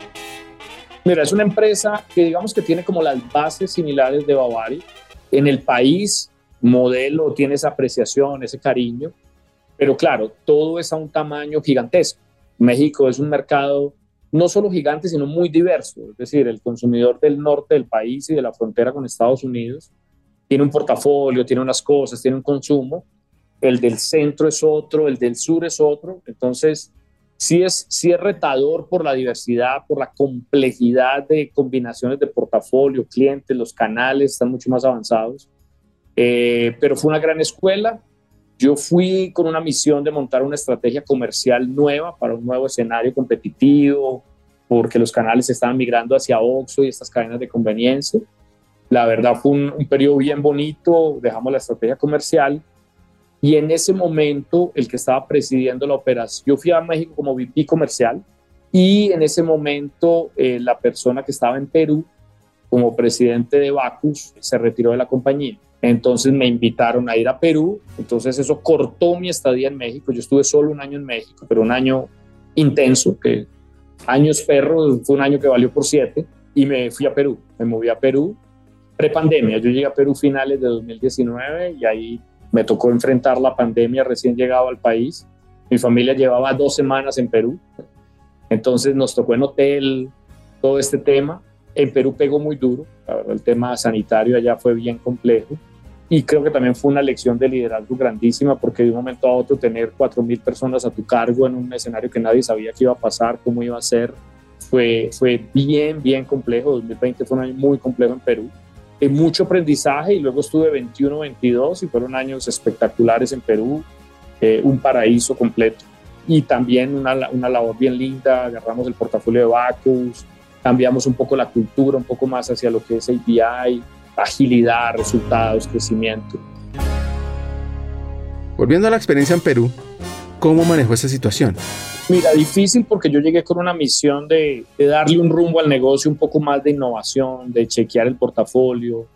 Mira, es una empresa que digamos que tiene como las bases similares de Bavaria. En el país, modelo tiene esa apreciación, ese cariño, pero claro, todo es a un tamaño gigantesco. México es un mercado no solo gigante, sino muy diverso. Es decir, el consumidor del norte del país y de la frontera con Estados Unidos tiene un portafolio, tiene unas cosas, tiene un consumo. El del centro es otro, el del sur es otro. Entonces, sí es, sí es retador por la diversidad, por la complejidad de combinaciones de portafolio, clientes, los canales están mucho más avanzados. Eh, pero fue una gran escuela. Yo fui con una misión de montar una estrategia comercial nueva para un nuevo escenario competitivo, porque los canales estaban migrando hacia Oxxo y estas cadenas de conveniencia. La verdad fue un, un periodo bien bonito, dejamos la estrategia comercial y en ese momento, el que estaba presidiendo la operación, yo fui a México como VP comercial y en ese momento eh, la persona que estaba en Perú como presidente de Bacus se retiró de la compañía. Entonces me invitaron a ir a Perú, entonces eso cortó mi estadía en México. Yo estuve solo un año en México, pero un año intenso, que años perro, fue un año que valió por siete, y me fui a Perú, me moví a Perú prepandemia. Yo llegué a Perú finales de 2019 y ahí me tocó enfrentar la pandemia recién llegado al país. Mi familia llevaba dos semanas en Perú, entonces nos tocó en hotel todo este tema. En Perú pegó muy duro, el tema sanitario allá fue bien complejo y creo que también fue una lección de liderazgo grandísima porque de un momento a otro tener 4.000 personas a tu cargo en un escenario que nadie sabía qué iba a pasar, cómo iba a ser, fue, fue bien, bien complejo. 2020 fue un año muy complejo en Perú. De mucho aprendizaje y luego estuve 21, 22 y fueron años espectaculares en Perú, eh, un paraíso completo. Y también una, una labor bien linda, agarramos el portafolio de Bacus, cambiamos un poco la cultura, un poco más hacia lo que es API, agilidad, resultados, crecimiento. Volviendo a la experiencia en Perú, ¿cómo manejó esa situación? Mira, difícil porque yo llegué con una misión de, darle un rumbo al negocio, un poco más de innovación, de chequear el portafolio,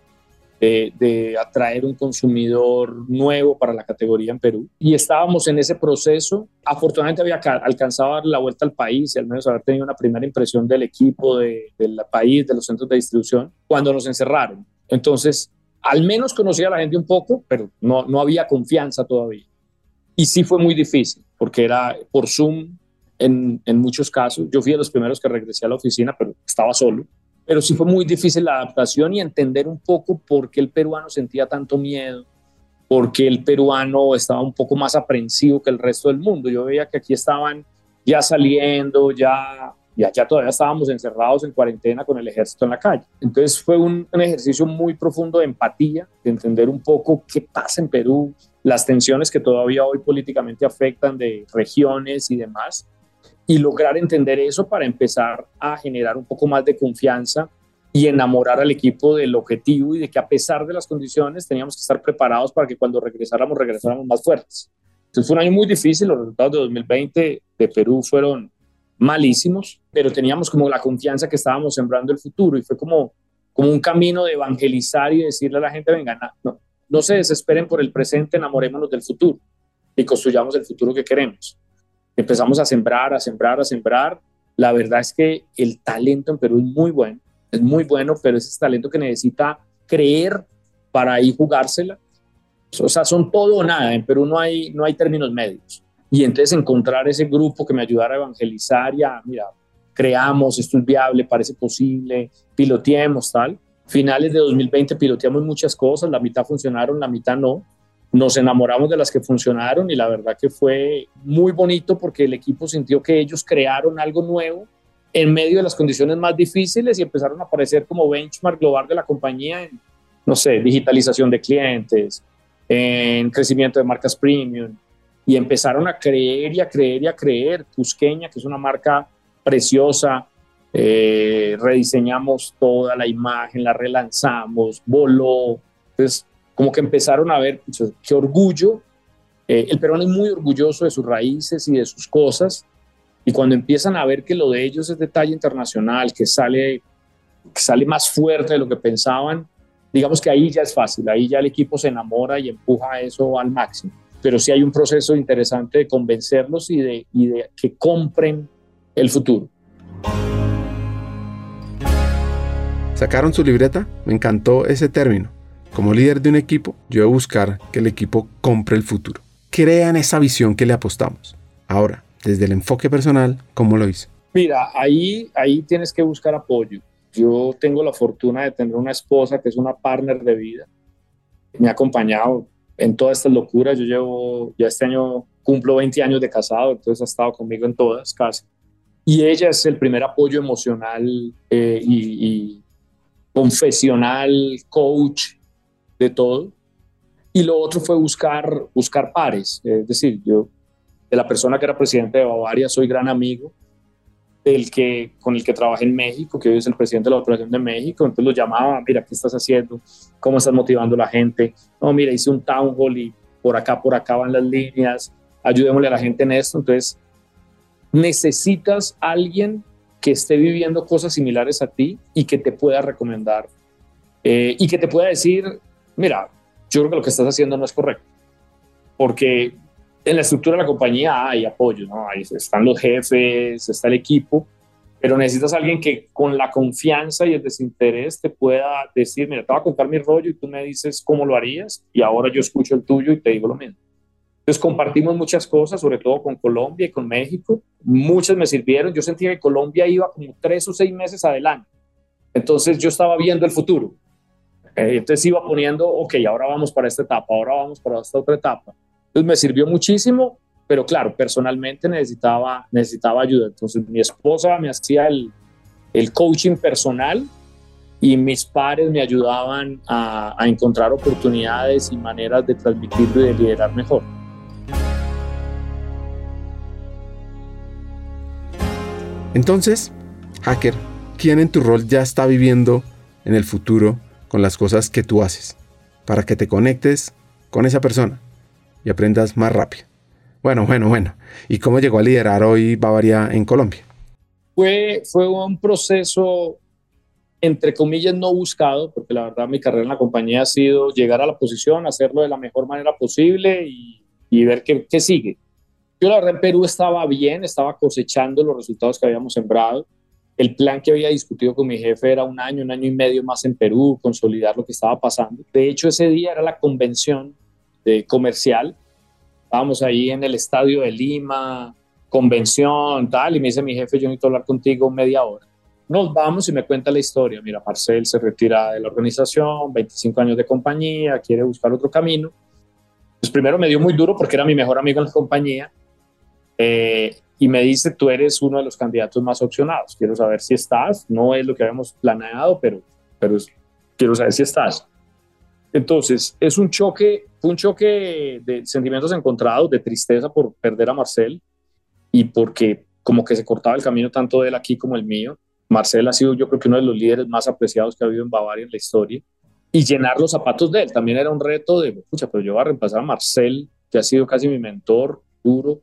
de, de, atraer un consumidor nuevo para la categoría en Perú. Y estábamos en ese proceso. Afortunadamente había alcanzado a dar la vuelta al país y al menos haber tenido una primera impresión del equipo, de, del país, de los centros de distribución, cuando nos encerraron. Entonces, al menos conocía a la gente un poco, pero no, no había confianza todavía. Y sí fue muy difícil, porque era por Zoom en, en muchos casos. Yo fui de los primeros que regresé a la oficina, pero estaba solo. Pero sí fue muy difícil la adaptación y entender un poco por qué el peruano sentía tanto miedo, por qué el peruano estaba un poco más aprensivo que el resto del mundo. Yo veía que aquí estaban ya saliendo, ya y allá todavía estábamos encerrados en cuarentena con el ejército en la calle. Entonces fue un, ejercicio muy profundo de empatía, de entender un poco qué pasa en Perú, las tensiones que todavía hoy políticamente afectan de regiones y demás, y lograr entender eso para empezar a generar un poco más de confianza y enamorar al equipo del objetivo y de que a pesar de las condiciones teníamos que estar preparados para que cuando regresáramos regresáramos más fuertes. Entonces fue un año muy difícil, los resultados de 2020 de Perú fueron malísimos, pero teníamos como la confianza que estábamos sembrando el futuro y fue como, como un camino de evangelizar y decirle a la gente, venga, no, no se desesperen por el presente, enamorémonos del futuro y construyamos el futuro que queremos. Empezamos a sembrar, a sembrar, a sembrar. La verdad es que el talento en Perú es muy bueno, es muy bueno, pero es ese talento que necesita creer para ahí jugársela. O sea, son todo o nada. En Perú no hay, no hay términos medios y entonces encontrar ese grupo que me ayudara a evangelizar y a, mira, creamos, esto es viable, parece posible, piloteemos, tal. Finales de 2020 piloteamos muchas cosas, la mitad funcionaron, la mitad no. Nos enamoramos de las que funcionaron y la verdad que fue muy bonito porque el equipo sintió que ellos crearon algo nuevo en medio de las condiciones más difíciles y empezaron a aparecer como benchmark global de la compañía en, no sé, digitalización de clientes, en crecimiento de marcas premium, y empezaron a creer y a creer y a creer. Cusqueña, que es una marca preciosa, eh, rediseñamos toda la imagen, la relanzamos, voló. Entonces, como que empezaron a ver, qué orgullo. Eh, el peruano es muy orgulloso de sus raíces y de sus cosas. Y cuando empiezan a ver que lo de ellos es de talla internacional, que sale, que sale más fuerte de lo que pensaban, digamos que ahí ya es fácil, ahí ya el equipo se enamora y empuja eso al máximo pero sí hay un proceso interesante de convencerlos y de, y de que compren el futuro. ¿Sacaron su libreta? Me encantó ese término. Como líder de un equipo, yo voy a buscar que el equipo compre el futuro. Crean esa visión que le apostamos. Ahora, desde el enfoque personal, ¿cómo lo hice? Mira, ahí, ahí tienes que buscar apoyo. Yo tengo la fortuna de tener una esposa que es una partner de vida. Me ha acompañado en todas estas locuras. Yo llevo, ya este año cumplo 20 años de casado, entonces ha estado conmigo en todas casi. Y ella es el primer apoyo emocional eh, y, confesional, coach de todo. Y lo otro fue buscar, buscar pares. Es decir, yo de la persona que era presidente de Bavaria soy gran amigo del que, con el que trabajé en México, que hoy es el presidente de la Operación de México, entonces lo llamaba, mira, ¿qué estás haciendo? ¿Cómo estás motivando a la gente? No, mira, hice un town hall y por acá, por acá van las líneas, ayudémosle a la gente en esto. Entonces, necesitas alguien que esté viviendo cosas similares a ti y que te pueda recomendar eh, y que te pueda decir, mira, yo creo que lo que estás haciendo no es correcto. Porque en la estructura de la compañía hay apoyo, ¿no? Ahí están los jefes, está el equipo, pero necesitas a alguien que con la confianza y el desinterés te pueda decir, mira, te voy a contar mi rollo y tú me dices cómo lo harías y ahora yo escucho el tuyo y te digo lo mismo. Entonces compartimos muchas cosas, sobre todo con Colombia y con México. Muchas me sirvieron. Yo sentía que Colombia iba como tres o seis meses adelante. Entonces yo estaba viendo el futuro. Eh, entonces iba poniendo, ok, ahora vamos para esta etapa, ahora vamos para esta otra etapa. Entonces me sirvió muchísimo, pero claro, personalmente necesitaba, necesitaba ayuda. Entonces mi esposa me hacía el, el coaching personal y mis pares me ayudaban a, a encontrar oportunidades y maneras de transmitirlo y de liderar mejor. Entonces, hacker, ¿quién en tu rol ya está viviendo en el futuro con las cosas que tú haces? Para que te conectes con esa persona y aprendas más rápido. Bueno, bueno, bueno. ¿Y cómo llegó a liderar hoy Bavaria en Colombia? Fue, fue un proceso, entre comillas, no buscado, porque la verdad mi carrera en la compañía ha sido llegar a la posición, hacerlo de la mejor manera posible y, ver qué sigue. Yo la verdad en Perú estaba bien, estaba cosechando los resultados que habíamos sembrado. El plan que había discutido con mi jefe era un año, un año y medio más en Perú, consolidar lo que estaba pasando. De hecho, ese día era la convención comercial estábamos ahí en el estadio de Lima, convención, tal, y me dice mi jefe, yo necesito hablar contigo media hora. Nos vamos y me cuenta la historia. Mira, Marcel se retira de la organización, 25 años de compañía, quiere buscar otro camino. Pues primero me dio muy duro porque era mi mejor amigo en la compañía. Eh, y me dice, tú eres uno de los candidatos más opcionados. Quiero saber si estás. No es lo que habíamos planeado, pero, pero quiero saber si estás. Entonces, es un choque, un choque de sentimientos encontrados, de tristeza por perder a Marcel y porque como que se cortaba el camino tanto de él aquí como el mío. Marcel ha sido yo creo que uno de los líderes más apreciados que ha habido en Bavaria en la historia y llenar los zapatos de él también era un reto de, escucha, pero yo voy a reemplazar a Marcel, que ha sido casi mi mentor duro.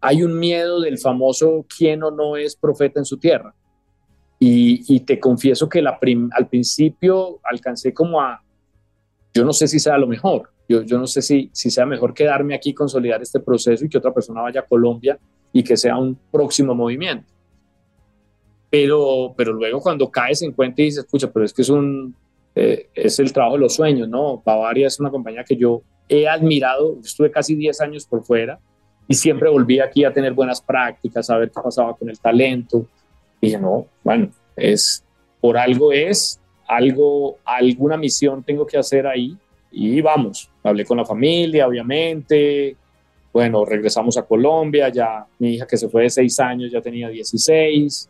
Hay un miedo del famoso quién o no es profeta en su tierra. Y, y te confieso que la al principio alcancé como a, yo no sé si sea lo mejor. Yo, yo no sé si, si sea mejor quedarme aquí, consolidar este proceso y que otra persona vaya a Colombia y que sea un próximo movimiento. Pero, pero luego cuando caes en cuenta y dices, escucha, pero es que es, un, eh, es el trabajo de los sueños, ¿no? Bavaria es una compañía que yo he admirado, estuve casi 10 años por fuera y siempre volví aquí a tener buenas prácticas, a ver qué pasaba con el talento. Y no, bueno, es, por algo es, algo, alguna misión tengo que hacer ahí y vamos, hablé con la familia, obviamente, bueno, regresamos a Colombia, ya mi hija que se fue de seis años ya tenía 16,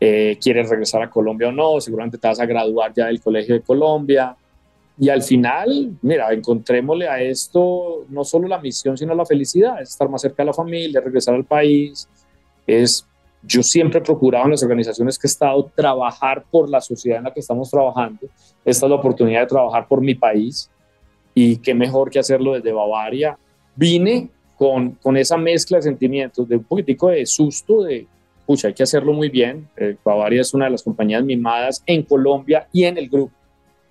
eh, quieres regresar a Colombia o no, seguramente te vas a graduar ya del Colegio de Colombia. Y al final, mira, encontrémosle a esto no solo la misión, sino la felicidad, es estar más cerca de la familia, regresar al país, es yo siempre he procurado en las organizaciones que he estado trabajar por la sociedad en la que estamos trabajando. Esta es la oportunidad de trabajar por mi país y qué mejor que hacerlo desde Bavaria. Vine con, con esa mezcla de sentimientos, de un poquitico de susto, de, pucha, hay que hacerlo muy bien. Eh, Bavaria es una de las compañías mimadas en Colombia y en el grupo,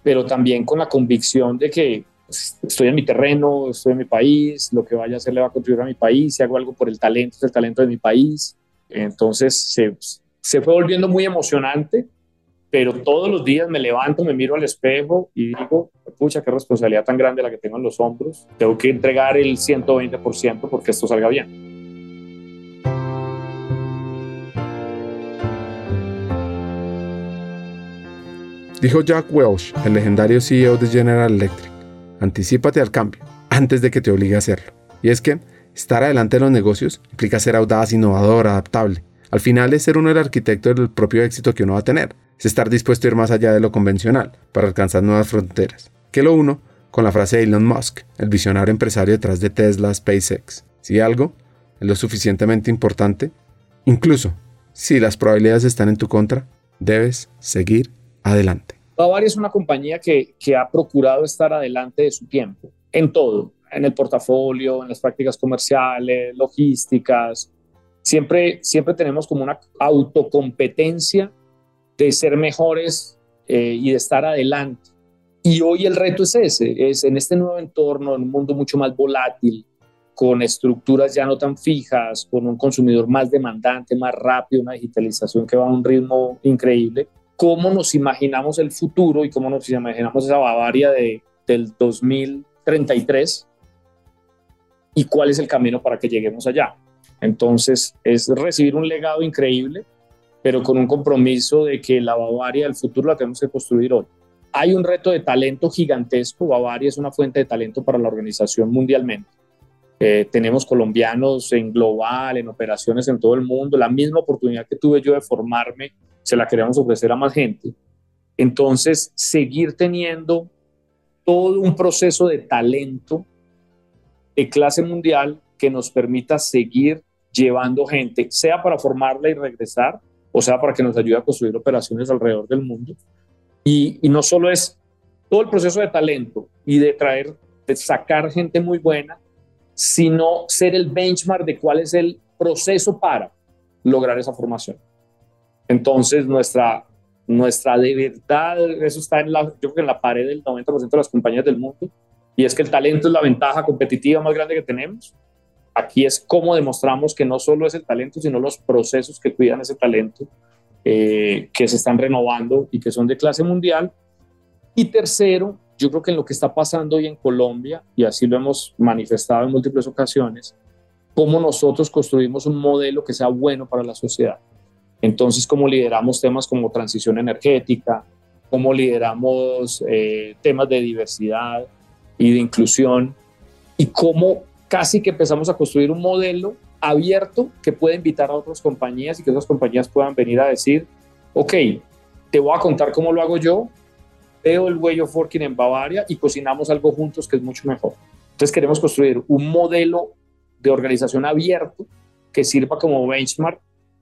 pero también con la convicción de que pues, estoy en mi terreno, estoy en mi país, lo que vaya a hacer le va a contribuir a mi país, si hago algo por el talento, es el talento de mi país entonces se, se fue volviendo muy emocionante, pero todos los días me levanto, me miro al espejo y digo, pucha, qué responsabilidad tan grande la que tengo en los hombros. Tengo que entregar el 120% porque esto salga bien. Dijo Jack Welch, el legendario CEO de General Electric, anticípate al cambio antes de que te obligue a hacerlo. Y es que Estar adelante en los negocios implica ser audaz, innovador, adaptable. Al final es ser uno el arquitecto del propio éxito que uno va a tener. Es estar dispuesto a ir más allá de lo convencional para alcanzar nuevas fronteras. Que lo uno con la frase de Elon Musk, el visionario empresario detrás de Tesla, SpaceX. Si algo es lo suficientemente importante, incluso si las probabilidades están en tu contra, debes seguir adelante. Bavaria es una compañía que, que ha procurado estar adelante de su tiempo, en todo, en el portafolio, en las prácticas comerciales, logísticas. Siempre, siempre tenemos como una autocompetencia de ser mejores eh, y de estar adelante. Y hoy el reto es ese, es en este nuevo entorno, en un mundo mucho más volátil, con estructuras ya no tan fijas, con un consumidor más demandante, más rápido, una digitalización que va a un ritmo increíble. ¿Cómo nos imaginamos el futuro y cómo nos imaginamos esa Bavaria de, del 2033? ¿Y cuál es el camino para que lleguemos allá? Entonces, es recibir un legado increíble, pero con un compromiso de que la Bavaria del futuro la tenemos que construir hoy. Hay un reto de talento gigantesco. Bavaria es una fuente de talento para la organización mundialmente eh, tenemos colombianos en global, en operaciones en todo el mundo. La misma oportunidad que tuve yo de formarme, se la queremos ofrecer a más gente. Entonces, seguir teniendo todo un proceso de talento de clase mundial que nos permita seguir llevando gente, sea para formarla y regresar, o sea para que nos ayude a construir operaciones alrededor del mundo. Y, y no solo es todo el proceso de talento y de traer, de sacar gente muy buena, sino ser el benchmark de cuál es el proceso para lograr esa formación. Entonces, nuestra, nuestra de verdad, eso está en la, yo creo que en la pared del 90% de las compañías del mundo, y es que el talento es la ventaja competitiva más grande que tenemos. Aquí es cómo demostramos que no solo es el talento, sino los procesos que cuidan ese talento, eh, que se están renovando y que son de clase mundial. Y tercero, yo creo que en lo que está pasando hoy en Colombia, y así lo hemos manifestado en múltiples ocasiones, cómo nosotros construimos un modelo que sea bueno para la sociedad. Entonces, cómo lideramos temas como transición energética, cómo lideramos eh, temas de diversidad y de inclusión, y cómo casi que empezamos a construir un modelo abierto que pueda invitar a otras compañías y que otras compañías puedan venir a decir, ok, te voy a contar cómo lo hago yo, veo el way of working en Bavaria y cocinamos algo juntos que es mucho mejor. Entonces queremos construir un modelo de organización abierto que sirva como benchmark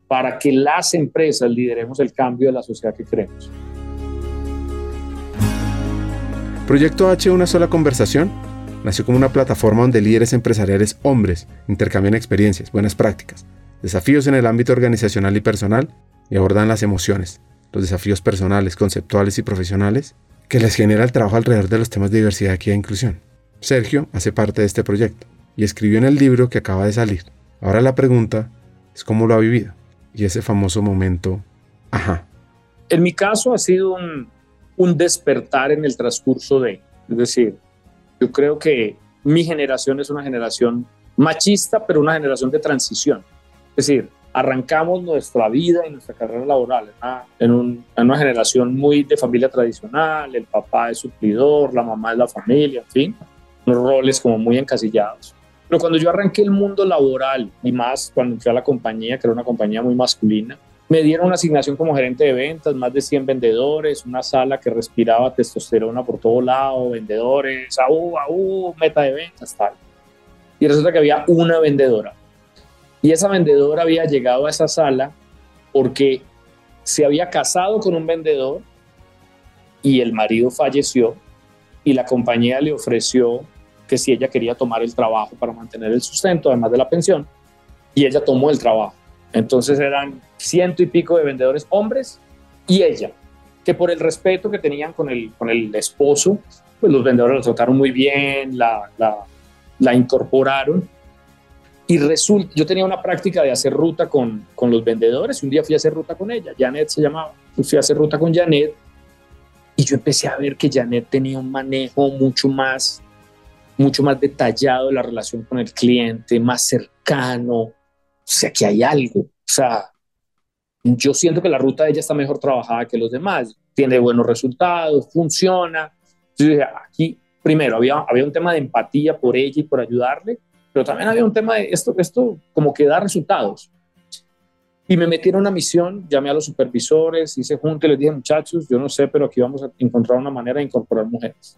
para que las empresas lideremos el cambio de la sociedad que queremos. Proyecto H, una sola conversación, nació como una plataforma donde líderes empresariales hombres intercambian experiencias, buenas prácticas, desafíos en el ámbito organizacional y personal y abordan las emociones, los desafíos personales, conceptuales y profesionales que les genera el trabajo alrededor de los temas de diversidad, equidad e inclusión. Sergio hace parte de este proyecto y escribió en el libro que acaba de salir. Ahora la pregunta es cómo lo ha vivido y ese famoso momento, ajá. En mi caso ha sido un, un despertar en el transcurso de, es decir, yo creo que mi generación es una generación machista, pero una generación de transición. Es decir, arrancamos nuestra vida y nuestra carrera laboral en, una generación muy de familia tradicional, el papá es suplidor, la mamá es la familia, en fin, unos roles como muy encasillados. Pero cuando yo arranqué el mundo laboral y más cuando entré a la compañía, que era una compañía muy masculina, me dieron una asignación como gerente de ventas, más de 100 vendedores, una sala que respiraba testosterona por todo lado, vendedores, aú, aú, meta de ventas, tal. Y resulta que había una vendedora y esa vendedora había llegado a esa sala porque se había casado con un vendedor y el marido falleció y la compañía le ofreció que si ella quería tomar el trabajo para mantener el sustento, además de la pensión, y ella tomó el trabajo. Entonces eran ciento y pico de vendedores hombres y ella, que por el respeto que tenían con el, con el esposo, pues los vendedores la trataron muy bien, la, la, la incorporaron. Y resulta, yo tenía una práctica de hacer ruta con, con los vendedores. Un día fui a hacer ruta con ella, Janet se llamaba, fui a hacer ruta con Janet y yo empecé a ver que Janet tenía un manejo mucho más, mucho más detallado de la relación con el cliente, más cercano, o sea, que hay algo, o sea, yo siento que la ruta de ella está mejor trabajada que los demás, tiene buenos resultados, funciona. Entonces, aquí, primero, había, había un tema de empatía por ella y por ayudarle, pero también había un tema de esto, esto como que da resultados. Y me metí en una misión, llamé a los supervisores, hice junto y les dije, muchachos, yo no sé, pero aquí vamos a encontrar una manera de incorporar mujeres.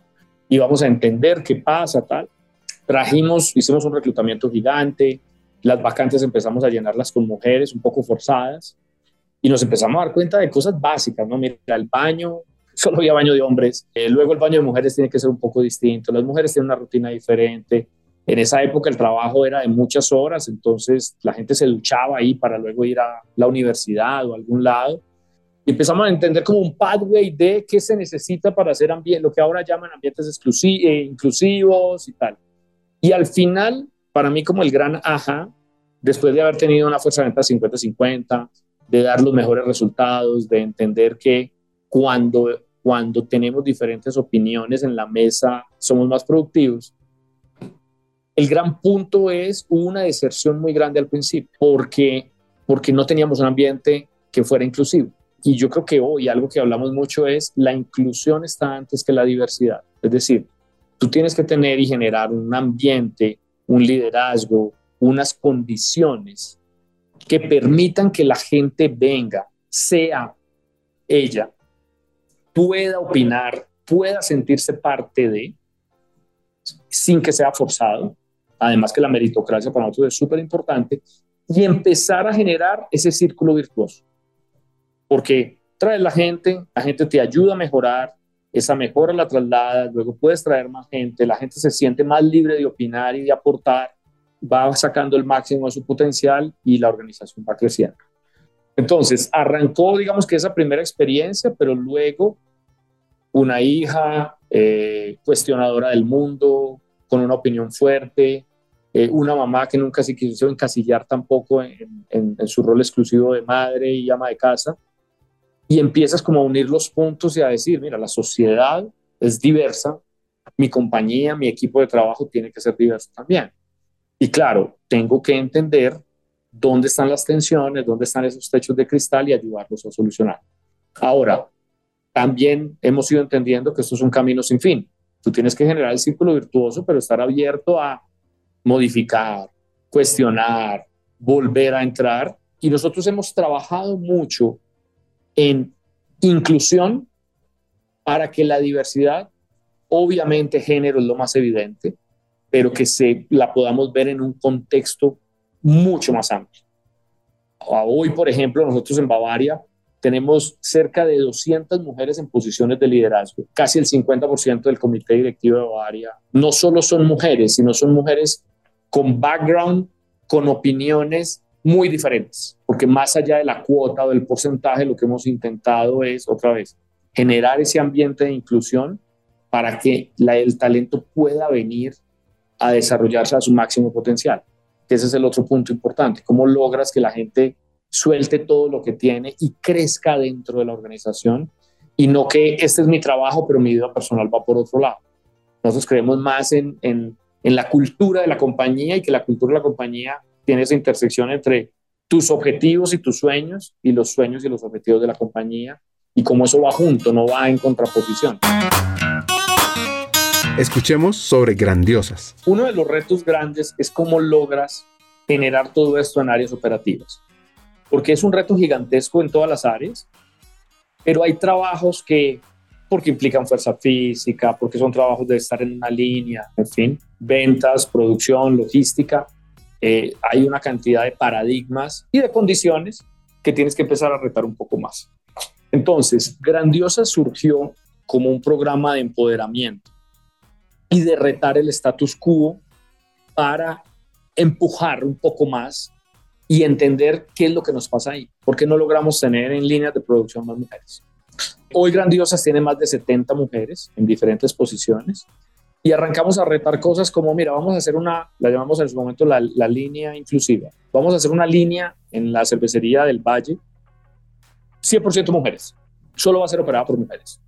Y vamos a entender qué pasa, tal. Trajimos, hicimos un reclutamiento gigante, las vacantes empezamos a llenarlas con mujeres un poco forzadas y nos empezamos a dar cuenta de cosas básicas, ¿no? Mira, el baño, solo había baño de hombres, eh, luego el baño de mujeres tiene que ser un poco distinto, las mujeres tienen una rutina diferente, en esa época el trabajo era de muchas horas, entonces la gente se duchaba ahí para luego ir a la universidad o a algún lado. Y empezamos a entender como un pathway de qué se necesita para hacer lo que ahora llaman ambientes eh, inclusivos y tal. Y al final para mí como el gran ajá, después de haber tenido una fuerza de venta 50-50, de dar los mejores resultados, de entender que cuando, cuando tenemos diferentes opiniones en la mesa somos más productivos, el gran punto es una deserción muy grande al principio, porque, porque no teníamos un ambiente que fuera inclusivo. Y yo creo que hoy algo que hablamos mucho es la inclusión está antes que la diversidad. Es decir, tú tienes que tener y generar un ambiente, un liderazgo, unas condiciones que permitan que la gente venga, sea ella, pueda opinar, pueda sentirse parte de, sin que sea forzado. Además que la meritocracia para nosotros es súper importante y empezar a generar ese círculo virtuoso. Porque traes la gente, la gente te ayuda a mejorar, esa mejora la traslada, luego puedes traer más gente, la gente se siente más libre de opinar y de aportar, va sacando el máximo de su potencial y la organización va creciendo. Entonces, arrancó, digamos que esa primera experiencia, pero luego una hija eh, cuestionadora del mundo, con una opinión fuerte, eh, una mamá que nunca se quiso encasillar tampoco en, en, su rol exclusivo de madre y ama de casa, y empiezas como a unir los puntos y a decir, mira, la sociedad es diversa, mi compañía, mi equipo de trabajo tiene que ser diverso también. Y claro, tengo que entender dónde están las tensiones, dónde están esos techos de cristal y ayudarlos a solucionar. Ahora, también hemos ido entendiendo que esto es un camino sin fin. Tú tienes que generar el círculo virtuoso, pero estar abierto a modificar, cuestionar, volver a entrar. Y nosotros hemos trabajado mucho en inclusión para que la diversidad, obviamente género es lo más evidente, pero que se la podamos ver en un contexto mucho más amplio. Hoy, por ejemplo, nosotros en Bavaria tenemos cerca de 200 mujeres en posiciones de liderazgo. Casi el 50% del comité directivo de Bavaria no solo son mujeres, sino son mujeres con background, con opiniones muy diferentes, porque más allá de la cuota o del porcentaje, lo que hemos intentado es, otra vez, generar ese ambiente de inclusión para que la, el talento pueda venir a desarrollarse a su máximo potencial. Ese es el otro punto importante. ¿Cómo logras que la gente suelte todo lo que tiene y crezca dentro de la organización y no que este es mi trabajo, pero mi vida personal va por otro lado? Nosotros creemos más en, en, en la cultura de la compañía y que la cultura de la compañía tiene esa intersección entre tus objetivos y tus sueños y los sueños y los objetivos de la compañía y cómo eso va junto, no va en contraposición. Escuchemos sobre grandiosas. Uno de los retos grandes es cómo logras generar todo esto en áreas operativas, porque es un reto gigantesco en todas las áreas, pero hay trabajos que, porque implican fuerza física, porque son trabajos de estar en una línea, en fin, ventas, producción, logística, eh, hay una cantidad de paradigmas y de condiciones que tienes que empezar a retar un poco más. Entonces, Grandiosa surgió como un programa de empoderamiento y de retar el status quo para empujar un poco más y entender qué es lo que nos pasa ahí. ¿Por qué no logramos tener en líneas de producción más mujeres? Hoy Grandiosas tiene más de 70 mujeres en diferentes posiciones y arrancamos a retar cosas como, mira, vamos a hacer una, la llamamos en su momento la, la línea inclusiva. Vamos a hacer una línea en la cervecería del Valle, 100% mujeres. Solo va a ser operada por mujeres.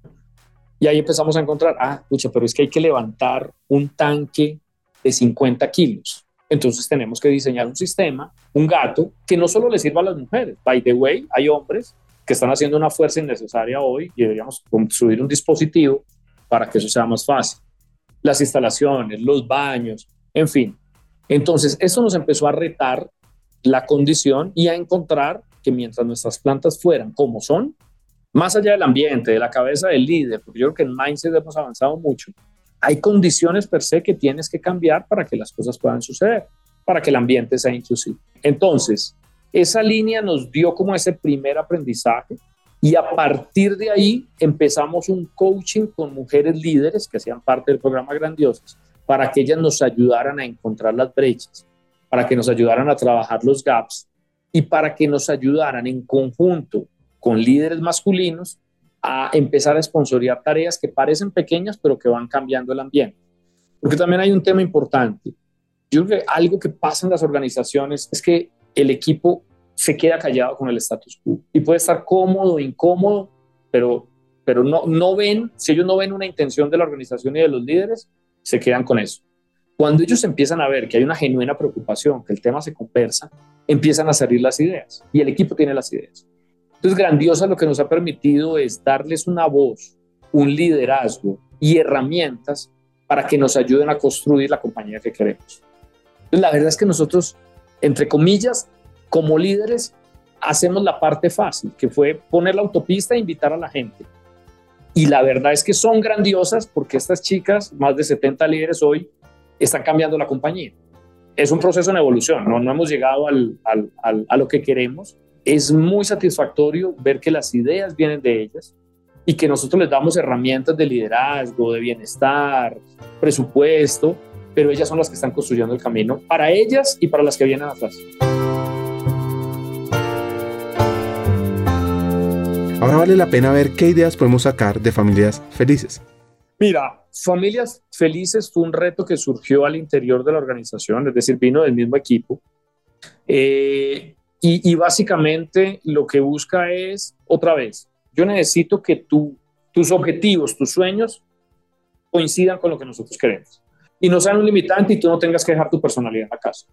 Y ahí empezamos a encontrar, ah, escucha, pero es que hay que levantar un tanque de 50 kilos. Entonces tenemos que diseñar un sistema, un gato, que no solo le sirva a las mujeres. By the way, hay hombres que están haciendo una fuerza innecesaria hoy y deberíamos construir un dispositivo para que eso sea más fácil las instalaciones, los baños, en fin. Entonces, eso nos empezó a retar la condición y a encontrar que mientras nuestras plantas fueran como son, más allá del ambiente, de la cabeza del líder, porque yo creo que en Mindset hemos avanzado mucho, hay condiciones per se que tienes que cambiar para que las cosas puedan suceder, para que el ambiente sea inclusivo. Entonces, esa línea nos dio como ese primer aprendizaje y a partir de ahí empezamos un coaching con mujeres líderes que hacían parte del programa Grandiosas para que ellas nos ayudaran a encontrar las brechas, para que nos ayudaran a trabajar los gaps y para que nos ayudaran en conjunto con líderes masculinos a empezar a sponsorear tareas que parecen pequeñas pero que van cambiando el ambiente. Porque también hay un tema importante. Yo creo que algo que pasa en las organizaciones es que el equipo se queda callado con el status quo y puede estar cómodo, incómodo, pero, pero no, no ven, si ellos no ven una intención de la organización y de los líderes, se quedan con eso. Cuando ellos empiezan a ver que hay una genuina preocupación, que el tema se conversa, empiezan a salir las ideas y el equipo tiene las ideas. Entonces, grandiosa lo que nos ha permitido es darles una voz, un liderazgo y herramientas para que nos ayuden a construir la compañía que queremos. La verdad es que nosotros, entre comillas, como líderes, hacemos la parte fácil, que fue poner la autopista e invitar a la gente. Y la verdad es que son grandiosas porque estas chicas, más de 70 líderes hoy, están cambiando la compañía. Es un proceso en evolución, no, no hemos llegado al, al, a lo que queremos. Es muy satisfactorio ver que las ideas vienen de ellas y que nosotros les damos herramientas de liderazgo, de bienestar, presupuesto, pero ellas son las que están construyendo el camino para ellas y para las que vienen atrás. Ahora vale la pena ver qué ideas podemos sacar de familias felices. Mira, familias felices fue un reto que surgió al interior de la organización, es decir, vino del mismo equipo. Eh, y, básicamente lo que busca es, otra vez, yo necesito que tus objetivos, tus sueños coincidan con lo que nosotros queremos. Y no sean un limitante y tú no tengas que dejar tu personalidad en la casa.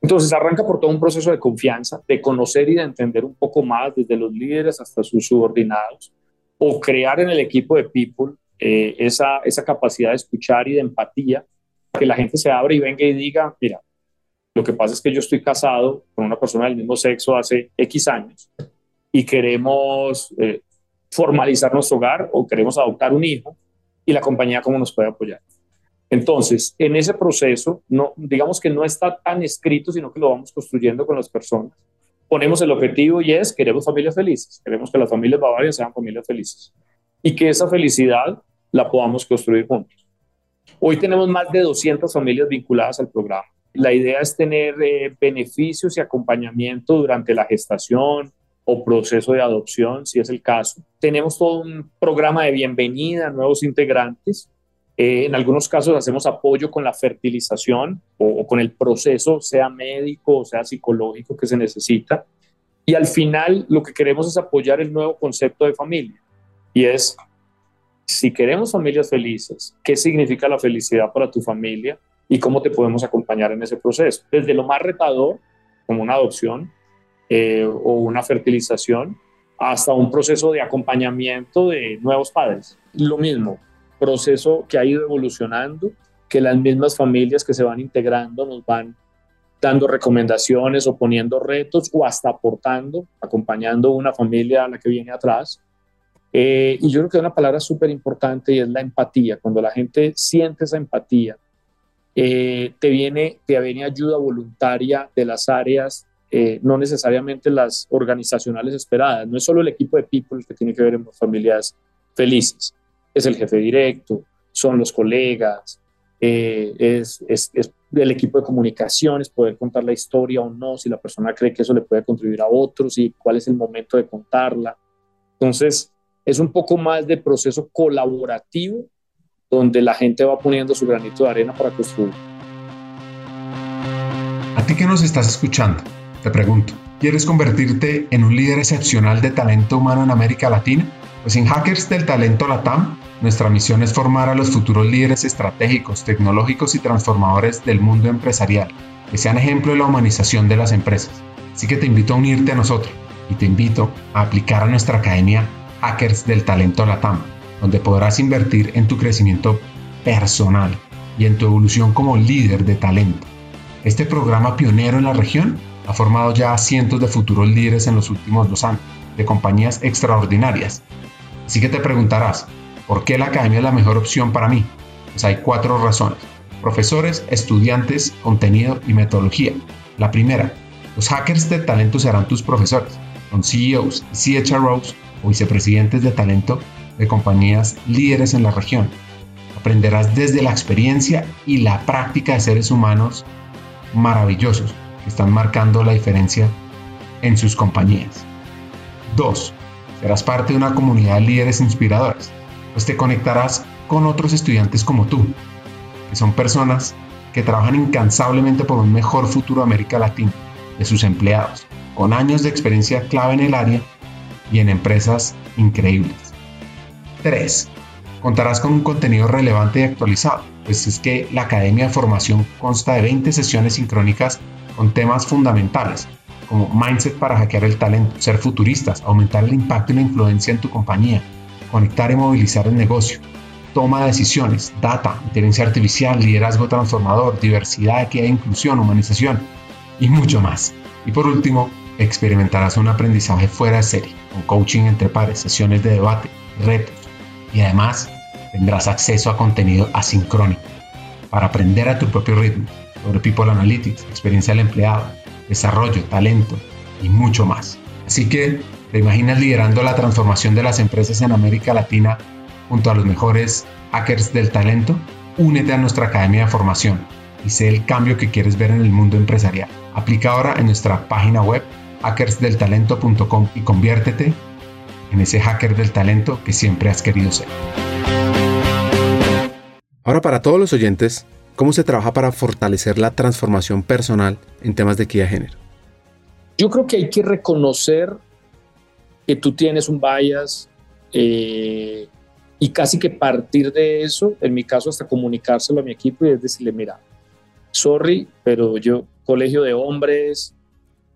Entonces arranca por todo un proceso de confianza, de conocer y de entender un poco más desde los líderes hasta sus subordinados, o crear en el equipo de People eh, esa, esa capacidad de escuchar y de empatía, que la gente se abra y venga y diga, mira, lo que pasa es que yo estoy casado con una persona del mismo sexo hace X años y queremos eh, formalizar nuestro hogar o queremos adoptar un hijo y la compañía cómo nos puede apoyar. Entonces, en ese proceso, no, digamos que no está tan escrito, sino que lo vamos construyendo con las personas. Ponemos el objetivo y es, queremos familias felices, queremos que las familias bavarias sean familias felices y que esa felicidad la podamos construir juntos. Hoy tenemos más de 200 familias vinculadas al programa. La idea es tener eh, beneficios y acompañamiento durante la gestación o proceso de adopción, si es el caso. Tenemos todo un programa de bienvenida a nuevos integrantes eh, en algunos casos hacemos apoyo con la fertilización o, con el proceso, sea médico o sea psicológico que se necesita. Y al final lo que queremos es apoyar el nuevo concepto de familia. Y es, si queremos familias felices, ¿qué significa la felicidad para tu familia? Y cómo te podemos acompañar en ese proceso. Desde lo más retador, como una adopción eh, o una fertilización, hasta un proceso de acompañamiento de nuevos padres. Lo mismo, proceso que ha ido evolucionando, que las mismas familias que se van integrando nos van dando recomendaciones o poniendo retos o hasta aportando, acompañando una familia a la que viene atrás. Eh, y yo creo que una palabra súper importante y es la empatía. Cuando la gente siente esa empatía, eh, te, viene, te viene ayuda voluntaria de las áreas, eh, no necesariamente las organizacionales esperadas. No es solo el equipo de people que tiene que ver en familias felices es el jefe directo, son los colegas, eh, es, es, el equipo de comunicaciones, poder contar la historia o no, si la persona cree que eso le puede contribuir a otros y cuál es el momento de contarla. Entonces, es un poco más de proceso colaborativo donde la gente va poniendo su granito de arena para construir. A ti que nos estás escuchando, te pregunto, ¿quieres convertirte en un líder excepcional de talento humano en América Latina? Pues en Hackers del Talento Latam, nuestra misión es formar a los futuros líderes estratégicos, tecnológicos y transformadores del mundo empresarial, que sean ejemplo de la humanización de las empresas. Así que te invito a unirte a nosotros y te invito a aplicar a nuestra academia Hackers del Talento Latam, donde podrás invertir en tu crecimiento personal y en tu evolución como líder de talento. Este programa pionero en la región ha formado ya a cientos de futuros líderes en los últimos dos años, de compañías extraordinarias Así que te preguntarás, ¿por qué la academia es la mejor opción para mí? Pues hay cuatro razones. Profesores, estudiantes, contenido y metodología. La primera, los hackers de talento serán tus profesores. Son CEOs CHROs o vicepresidentes de talento de compañías líderes en la región. Aprenderás desde la experiencia y la práctica de seres humanos maravillosos que están marcando la diferencia en sus compañías. 2. Serás parte de una comunidad de líderes inspiradores, pues te conectarás con otros estudiantes como tú, que son personas que trabajan incansablemente por un mejor futuro de América Latina, de sus empleados, con años de experiencia clave en el área y en empresas increíbles. 3. Contarás con un contenido relevante y actualizado, pues es que la Academia de Formación consta de 20 sesiones sincrónicas con temas fundamentales, como mindset para hackear el talento, ser futuristas, aumentar el impacto y la influencia en tu compañía, conectar y movilizar el negocio, toma de decisiones, data, inteligencia artificial, liderazgo transformador, diversidad, equidad e inclusión, humanización y mucho más. Y por último, experimentarás un aprendizaje fuera de serie, con coaching entre pares, sesiones de debate, retos y además tendrás acceso a contenido asincrónico para aprender a tu propio ritmo sobre People Analytics, experiencia del empleado, desarrollo, talento y mucho más. Así que, ¿te imaginas liderando la transformación de las empresas en América Latina junto a los mejores hackers del talento? Únete a nuestra academia de formación y sé el cambio que quieres ver en el mundo empresarial. Aplica ahora en nuestra página web hackersdeltalento.com y conviértete en ese hacker del talento que siempre has querido ser. Ahora para todos los oyentes, ¿cómo se trabaja para fortalecer la transformación personal en temas de equidad de género? Yo creo que hay que reconocer que tú tienes un bias eh, y casi que partir de eso, en mi caso hasta comunicárselo a mi equipo y decirle, mira, sorry, pero yo, colegio de hombres,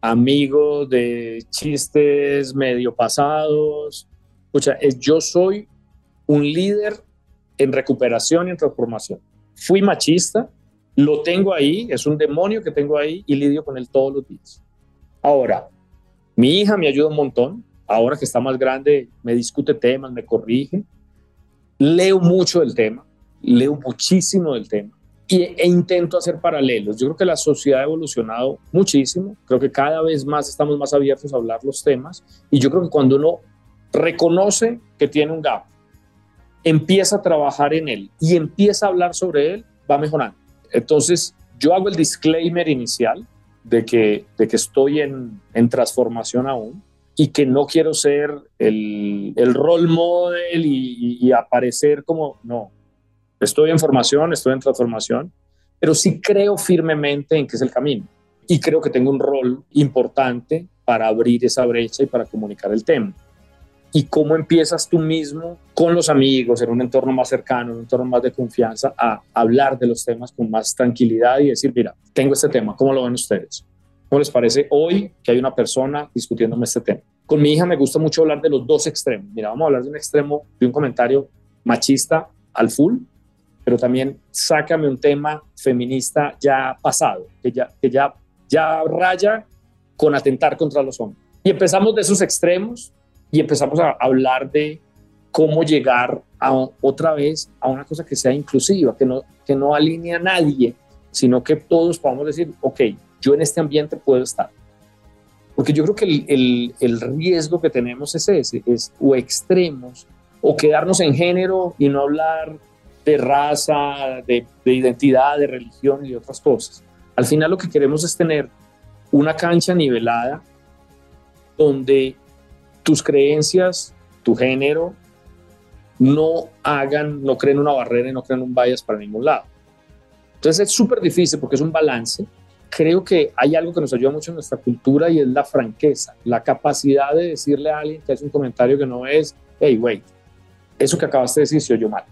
amigos de chistes medio pasados. O sea, yo soy un líder en recuperación y en transformación. Fui machista, lo tengo ahí, es un demonio que tengo ahí y lidio con él todos los días. Ahora, mi hija me ayuda un montón, ahora que está más grande, me discute temas, me corrige. Leo mucho del tema, leo muchísimo del tema e intento hacer paralelos. Yo creo que la sociedad ha evolucionado muchísimo, creo que cada vez más estamos más abiertos a hablar los temas y yo creo que cuando uno reconoce que tiene un gap, empieza a trabajar en él y empieza a hablar sobre él, va mejorando. Entonces, yo hago el disclaimer inicial de que, de que estoy en, en transformación aún y que no quiero ser el, el role model y, y aparecer como, no, Estoy en formación, estoy en transformación, pero sí creo firmemente en que es el camino. Y creo que tengo un rol importante para abrir esa brecha y para comunicar el tema. Y cómo empiezas tú mismo con los amigos, en un entorno más cercano, en un entorno más de confianza, a hablar de los temas con más tranquilidad y decir, mira, tengo este tema, ¿cómo lo ven ustedes? ¿Cómo les parece hoy que hay una persona discutiéndome este tema? Con mi hija me gusta mucho hablar de los dos extremos. Mira, vamos a hablar de un extremo, de un comentario machista al full pero también sácame un tema feminista ya pasado, que ya, que ya, ya raya con atentar contra los hombres. Y empezamos de esos extremos y empezamos a hablar de cómo llegar a, otra vez a una cosa que sea inclusiva, que no, que no alinee a nadie, sino que todos podamos decir, ok, yo en este ambiente puedo estar. Porque yo creo que el, el, riesgo que tenemos es ese, es o extremos, o quedarnos en género y no hablar de raza, de, identidad, de religión y de otras cosas. Al final lo que queremos es tener una cancha nivelada donde tus creencias, tu género, no hagan, no creen una barrera y no creen un bias para ningún lado. Entonces es súper difícil porque es un balance. Creo que hay algo que nos ayuda mucho en nuestra cultura y es la franqueza, la capacidad de decirle a alguien que hace un comentario que no es, hey, wait, eso que acabaste de decir se oyó mal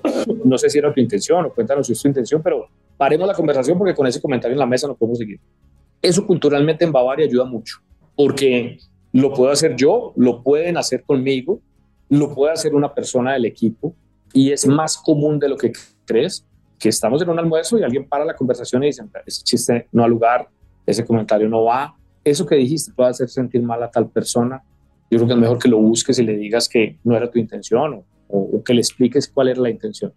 no sé si era tu intención o cuéntanos si es tu intención, pero paremos la conversación porque con ese comentario en la mesa no podemos seguir. Eso culturalmente en Bavaria ayuda mucho, porque lo puedo hacer yo, lo pueden hacer conmigo, lo puede hacer una persona del equipo y es más común de lo que crees que estamos en un almuerzo y alguien para la conversación y dice, ese chiste no ha lugar, ese comentario no va, eso que dijiste puede hacer sentir mal a tal persona. Yo creo que es mejor que lo busques y le digas que no era tu intención o o, que le expliques cuál era la intención.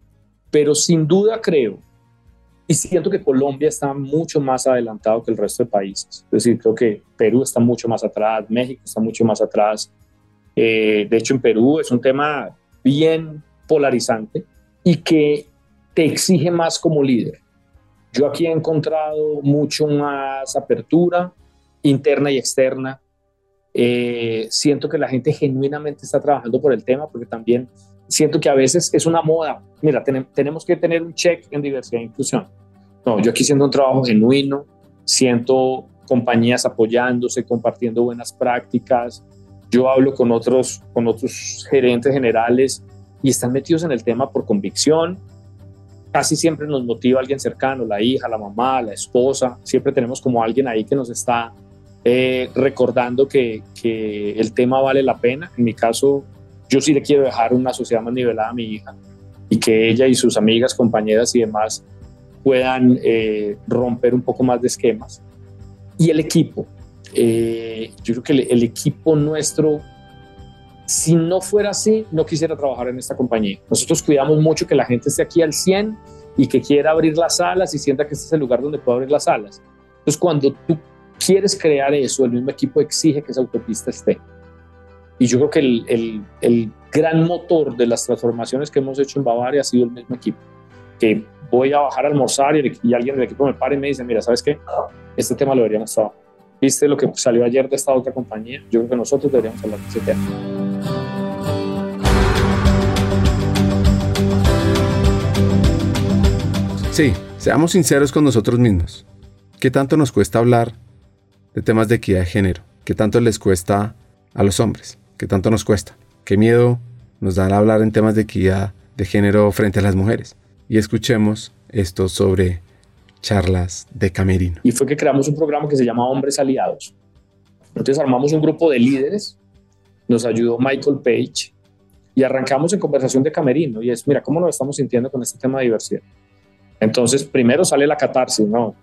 Pero sin duda creo, y siento que Colombia está mucho más adelantado que el resto de países. Es decir, creo que Perú está mucho más atrás, México está mucho más atrás. Eh, de hecho, en Perú es un tema bien polarizante y que te exige más como líder. Yo aquí he encontrado mucho más apertura interna y externa. Eh, siento que la gente genuinamente está trabajando por el tema porque también siento que a veces es una moda. Mira, tenemos que tener un check en diversidad e inclusión. No, yo aquí siento un trabajo genuino, siento compañías apoyándose, compartiendo buenas prácticas. Yo hablo con otros, con otros gerentes generales y están metidos en el tema por convicción. Casi siempre nos motiva alguien cercano, la hija, la mamá, la esposa. Siempre tenemos como alguien ahí que nos está eh, recordando que, que el tema vale la pena. En mi caso, yo sí le quiero dejar una sociedad más nivelada a mi hija y que ella y sus amigas, compañeras y demás puedan eh, romper un poco más de esquemas. Y el equipo, eh, yo creo que el, equipo nuestro, si no fuera así, no quisiera trabajar en esta compañía. Nosotros cuidamos mucho que la gente esté aquí al 100 y que quiera abrir las alas y sienta que este es el lugar donde puede abrir las alas. Entonces, cuando tú quieres crear eso, el mismo equipo exige que esa autopista esté. Y yo creo que el, el, el gran motor de las transformaciones que hemos hecho en Bavaria ha sido el mismo equipo, que voy a bajar a almorzar y, alguien del equipo me para y me dice, mira, ¿sabes qué? Este tema lo deberíamos trabajar. ¿Viste lo que salió ayer de esta otra compañía? Yo creo que nosotros deberíamos hablar de ese tema. Sí, seamos sinceros con nosotros mismos. ¿Qué tanto nos cuesta hablar de temas de equidad de género? ¿Qué tanto les cuesta a los hombres? ¿Qué tanto nos cuesta? ¿Qué miedo nos da hablar en temas de equidad de género frente a las mujeres? y escuchemos esto sobre charlas de camerino. Y fue que creamos un programa que se llama Hombres Aliados. Entonces armamos un grupo de líderes, nos ayudó Michael Page y arrancamos en conversación de camerino y es, mira, ¿cómo nos estamos sintiendo con este tema de diversidad? Entonces, primero sale la catarsis, ¿no?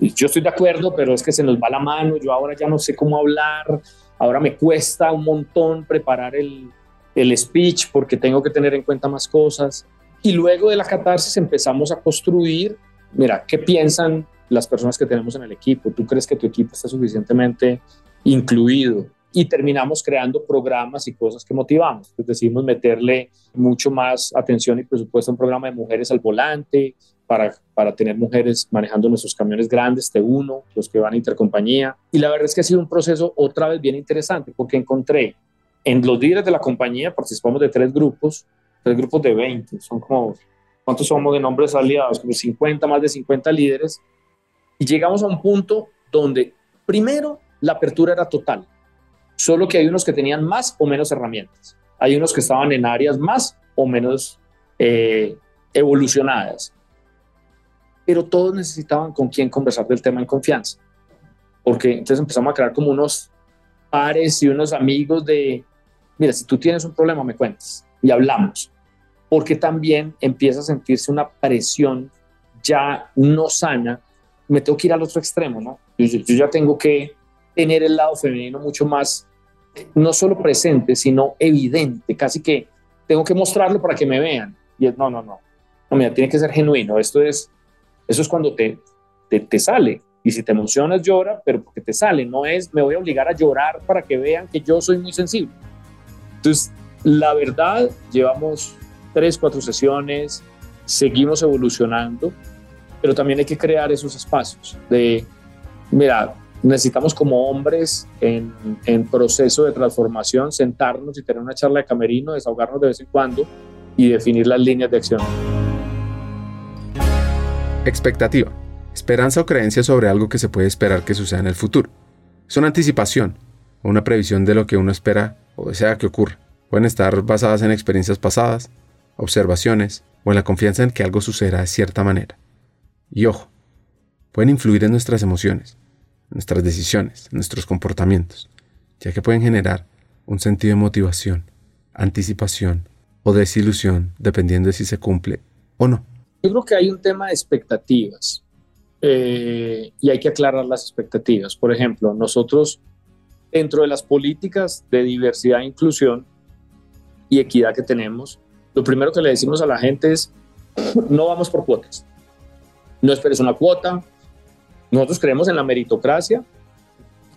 Yo estoy de acuerdo, pero es que se nos va la mano, yo ahora ya no sé cómo hablar, ahora me cuesta un montón preparar el, el speech porque tengo que tener en cuenta más cosas. Y luego de la catarsis empezamos a construir, mira, ¿qué piensan las personas que tenemos en el equipo? ¿Tú crees que tu equipo está suficientemente incluido? Y terminamos creando programas y cosas que motivamos. Pues decidimos meterle mucho más atención y presupuesto a un programa de mujeres al volante, para, para, tener mujeres manejando nuestros camiones grandes, T1, los que van a intercompañía. Y la verdad es que ha sido un proceso otra vez bien interesante porque encontré en los líderes de la compañía, participamos de tres grupos, tres grupos de 20, son como, ¿cuántos somos de nombres aliados? Como 50, más de 50 líderes. Y llegamos a un punto donde, primero, la apertura era total, solo que hay unos que tenían más o menos herramientas, hay unos que estaban en áreas más o menos eh, evolucionadas, pero todos necesitaban con quién conversar del tema en confianza, porque entonces empezamos a crear como unos pares y unos amigos de, mira, si tú tienes un problema, me cuentas y hablamos, porque también empieza a sentirse una presión ya no sana, me tengo que ir al otro extremo, ¿no? Yo, ya tengo que tener el lado femenino mucho más, no solo presente, sino evidente, casi que tengo que mostrarlo para que me vean. Y es, no, no, no, no, mira, tiene que ser genuino, esto es, eso es cuando te, te, te sale, y si te emocionas, llora, pero porque te sale, no es me voy a obligar a llorar para que vean que yo soy muy sensible. Entonces, la verdad, llevamos tres, cuatro sesiones, seguimos evolucionando, pero también hay que crear esos espacios de, mira, necesitamos como hombres en, en, proceso de transformación sentarnos y tener una charla de camerino, desahogarnos de vez en cuando y definir las líneas de acción. Expectativa. Esperanza o creencia sobre algo que se puede esperar que suceda en el futuro. Es una anticipación o una previsión de lo que uno espera o desea que ocurra. Pueden estar basadas en experiencias pasadas, observaciones o en la confianza en que algo sucederá de cierta manera. Y ojo, pueden influir en nuestras emociones, nuestras decisiones, nuestros comportamientos, ya que pueden generar un sentido de motivación, anticipación o desilusión dependiendo de si se cumple o no. Yo creo que hay un tema de expectativas eh, y hay que aclarar las expectativas. Por ejemplo, nosotros dentro de las políticas de diversidad e inclusión y equidad que tenemos, lo primero que le decimos a la gente es, no vamos por cuotas, no esperes una cuota, nosotros creemos en la meritocracia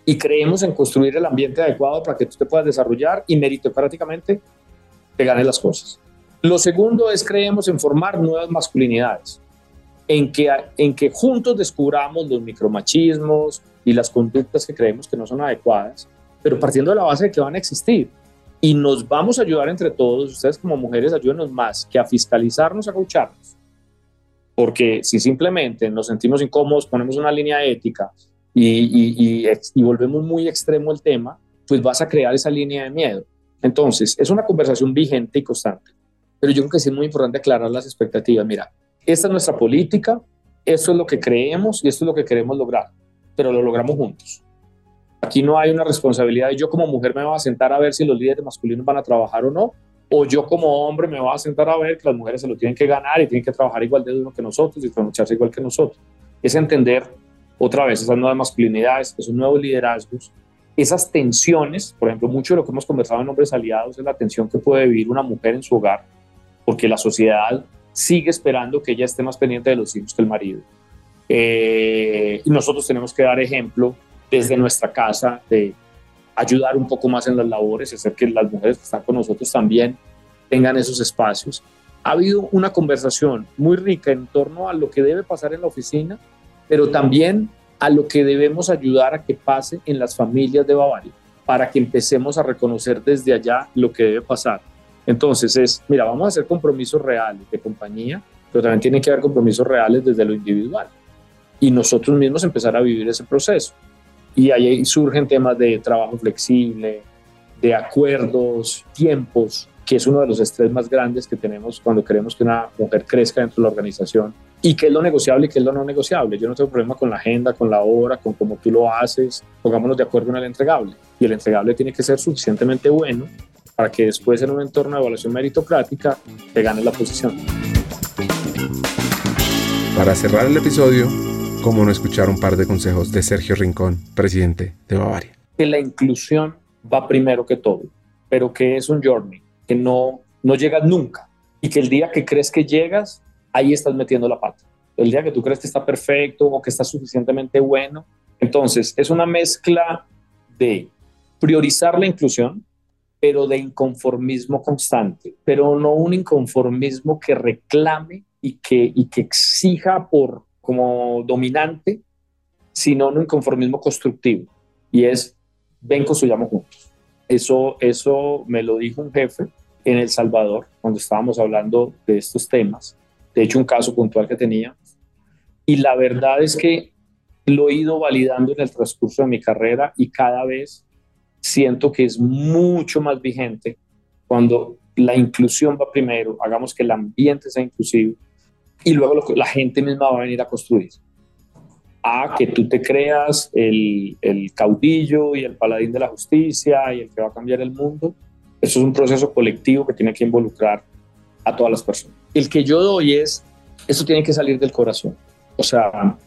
y creemos en construir el ambiente adecuado para que tú te puedas desarrollar y meritocráticamente te ganes las cosas. Lo segundo es creemos en formar nuevas masculinidades, en que, en que juntos descubramos los micromachismos y las conductas que creemos que no son adecuadas, pero partiendo de la base de que van a existir y nos vamos a ayudar entre todos, ustedes como mujeres ayúdenos más que a fiscalizarnos, a coacharnos, Porque si simplemente nos sentimos incómodos, ponemos una línea ética y, y, volvemos muy extremo el tema, pues vas a crear esa línea de miedo. Entonces, es una conversación vigente y constante. Pero yo creo que sí es muy importante aclarar las expectativas. Mira, esta es nuestra política, esto es lo que creemos y esto es lo que queremos lograr, pero lo logramos juntos. Aquí no hay una responsabilidad de yo como mujer me voy a sentar a ver si los líderes masculinos van a trabajar o no, o yo como hombre me voy a sentar a ver que las mujeres se lo tienen que ganar y tienen que trabajar igual de duro que nosotros y pronunciarse igual que nosotros. Es entender otra vez esas nuevas masculinidades, esos nuevos liderazgos, esas tensiones, por ejemplo, mucho de lo que hemos conversado en Hombres Aliados es la tensión que puede vivir una mujer en su hogar, porque la sociedad sigue esperando que ella esté más pendiente de los hijos que el marido. Eh, y nosotros tenemos que dar ejemplo desde nuestra casa de ayudar un poco más en las labores, hacer que las mujeres que están con nosotros también tengan esos espacios. Ha habido una conversación muy rica en torno a lo que debe pasar en la oficina, pero también a lo que debemos ayudar a que pase en las familias de Bavaria, para que empecemos a reconocer desde allá lo que debe pasar. Entonces es, mira, vamos a hacer compromisos reales de compañía, pero también tiene que haber compromisos reales desde lo individual. Y nosotros mismos empezar a vivir ese proceso. Y ahí surgen temas de trabajo flexible, de acuerdos, tiempos, que es uno de los estrés más grandes que tenemos cuando queremos que una mujer crezca dentro de la organización. Y qué es lo negociable y qué es lo no negociable. Yo no tengo problema con la agenda, con la hora, con cómo tú lo haces. Pongámonos de acuerdo en el entregable. Y el entregable tiene que ser suficientemente bueno para que después en un entorno de evaluación meritocrática te ganes la posición. Para cerrar el episodio, cómo no escuchar un par de consejos de Sergio Rincón, presidente de Bavaria. Que la inclusión va primero que todo, pero que es un journey, que no, no llegas nunca y que el día que crees que llegas, ahí estás metiendo la pata. El día que tú crees que está perfecto o que está suficientemente bueno, entonces es una mezcla de priorizar la inclusión, pero de inconformismo constante, pero no un inconformismo que reclame y que, y que exija por como dominante, sino un inconformismo constructivo. Y es, ven, construyamos juntos. Eso, eso me lo dijo un jefe en El Salvador, cuando estábamos hablando de estos temas. De hecho, un caso puntual que tenía. Y la verdad es que lo he ido validando en el transcurso de mi carrera y cada vez siento que es mucho más vigente cuando la inclusión va primero, hagamos que el ambiente sea inclusivo, y luego la gente misma va a venir a construir. A que tú te creas el, el caudillo y el paladín de la justicia y el que va a cambiar el mundo. Eso es un proceso colectivo que tiene que involucrar a todas las personas. El que yo doy es, eso tiene que salir del corazón. O sea,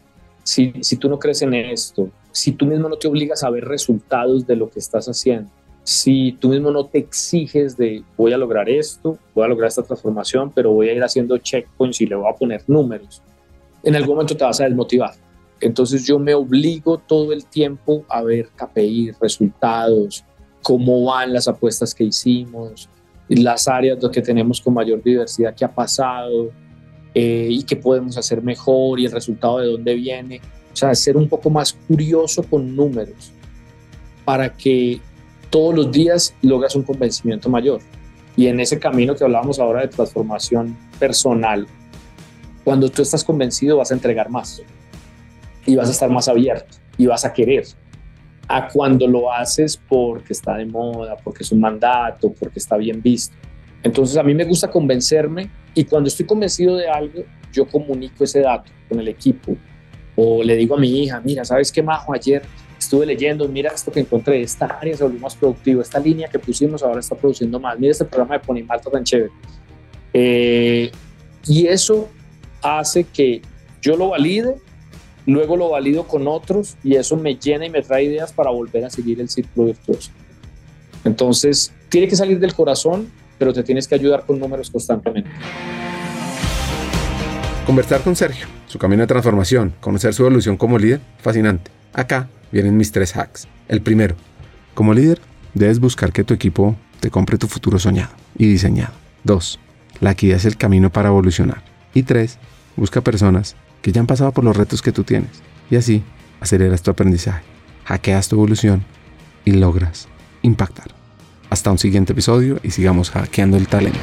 si, si tú no crees en esto, si tú mismo no te obligas a ver resultados de lo que estás haciendo, si tú mismo no te exiges de voy a lograr esto, voy a lograr esta transformación, pero voy a ir haciendo checkpoints y le voy a poner números, en algún momento te vas a desmotivar. Entonces yo me obligo todo el tiempo a ver KPI, resultados, cómo van las apuestas que hicimos, las áreas que tenemos con mayor diversidad que ha pasado eh, y qué podemos hacer mejor y el resultado de dónde viene. O sea, ser un poco más curioso con números para que todos los días logras un convencimiento mayor. Y en ese camino que hablábamos ahora de transformación personal, cuando tú estás convencido vas a entregar más y vas a estar más abierto y vas a querer. A cuando lo haces porque está de moda, porque es un mandato, porque está bien visto. Entonces a mí me gusta convencerme y cuando estoy convencido de algo, yo comunico ese dato con el equipo o le digo a mi hija, mira, ¿sabes qué, Majo? Ayer estuve leyendo, mira esto que encontré, esta área se volvió más productiva, esta línea que pusimos ahora está produciendo más, mira este programa de Ponimal tan chévere. Eh, y eso hace que yo lo valide, luego lo valido con otros y eso me llena y me trae ideas para volver a seguir el círculo virtuoso. Entonces, tiene que salir del corazón, pero te tienes que ayudar con números constantemente. Conversar con Sergio, su camino de transformación, conocer su evolución como líder, fascinante. Acá vienen mis tres hacks. El primero, como líder, debes buscar que tu equipo te compre tu futuro soñado y diseñado. Dos, la equidad es el camino para evolucionar. Y tres, busca personas que ya han pasado por los retos que tú tienes. Y así aceleras tu aprendizaje, hackeas tu evolución y logras impactar. Hasta un siguiente episodio y sigamos hackeando el talento.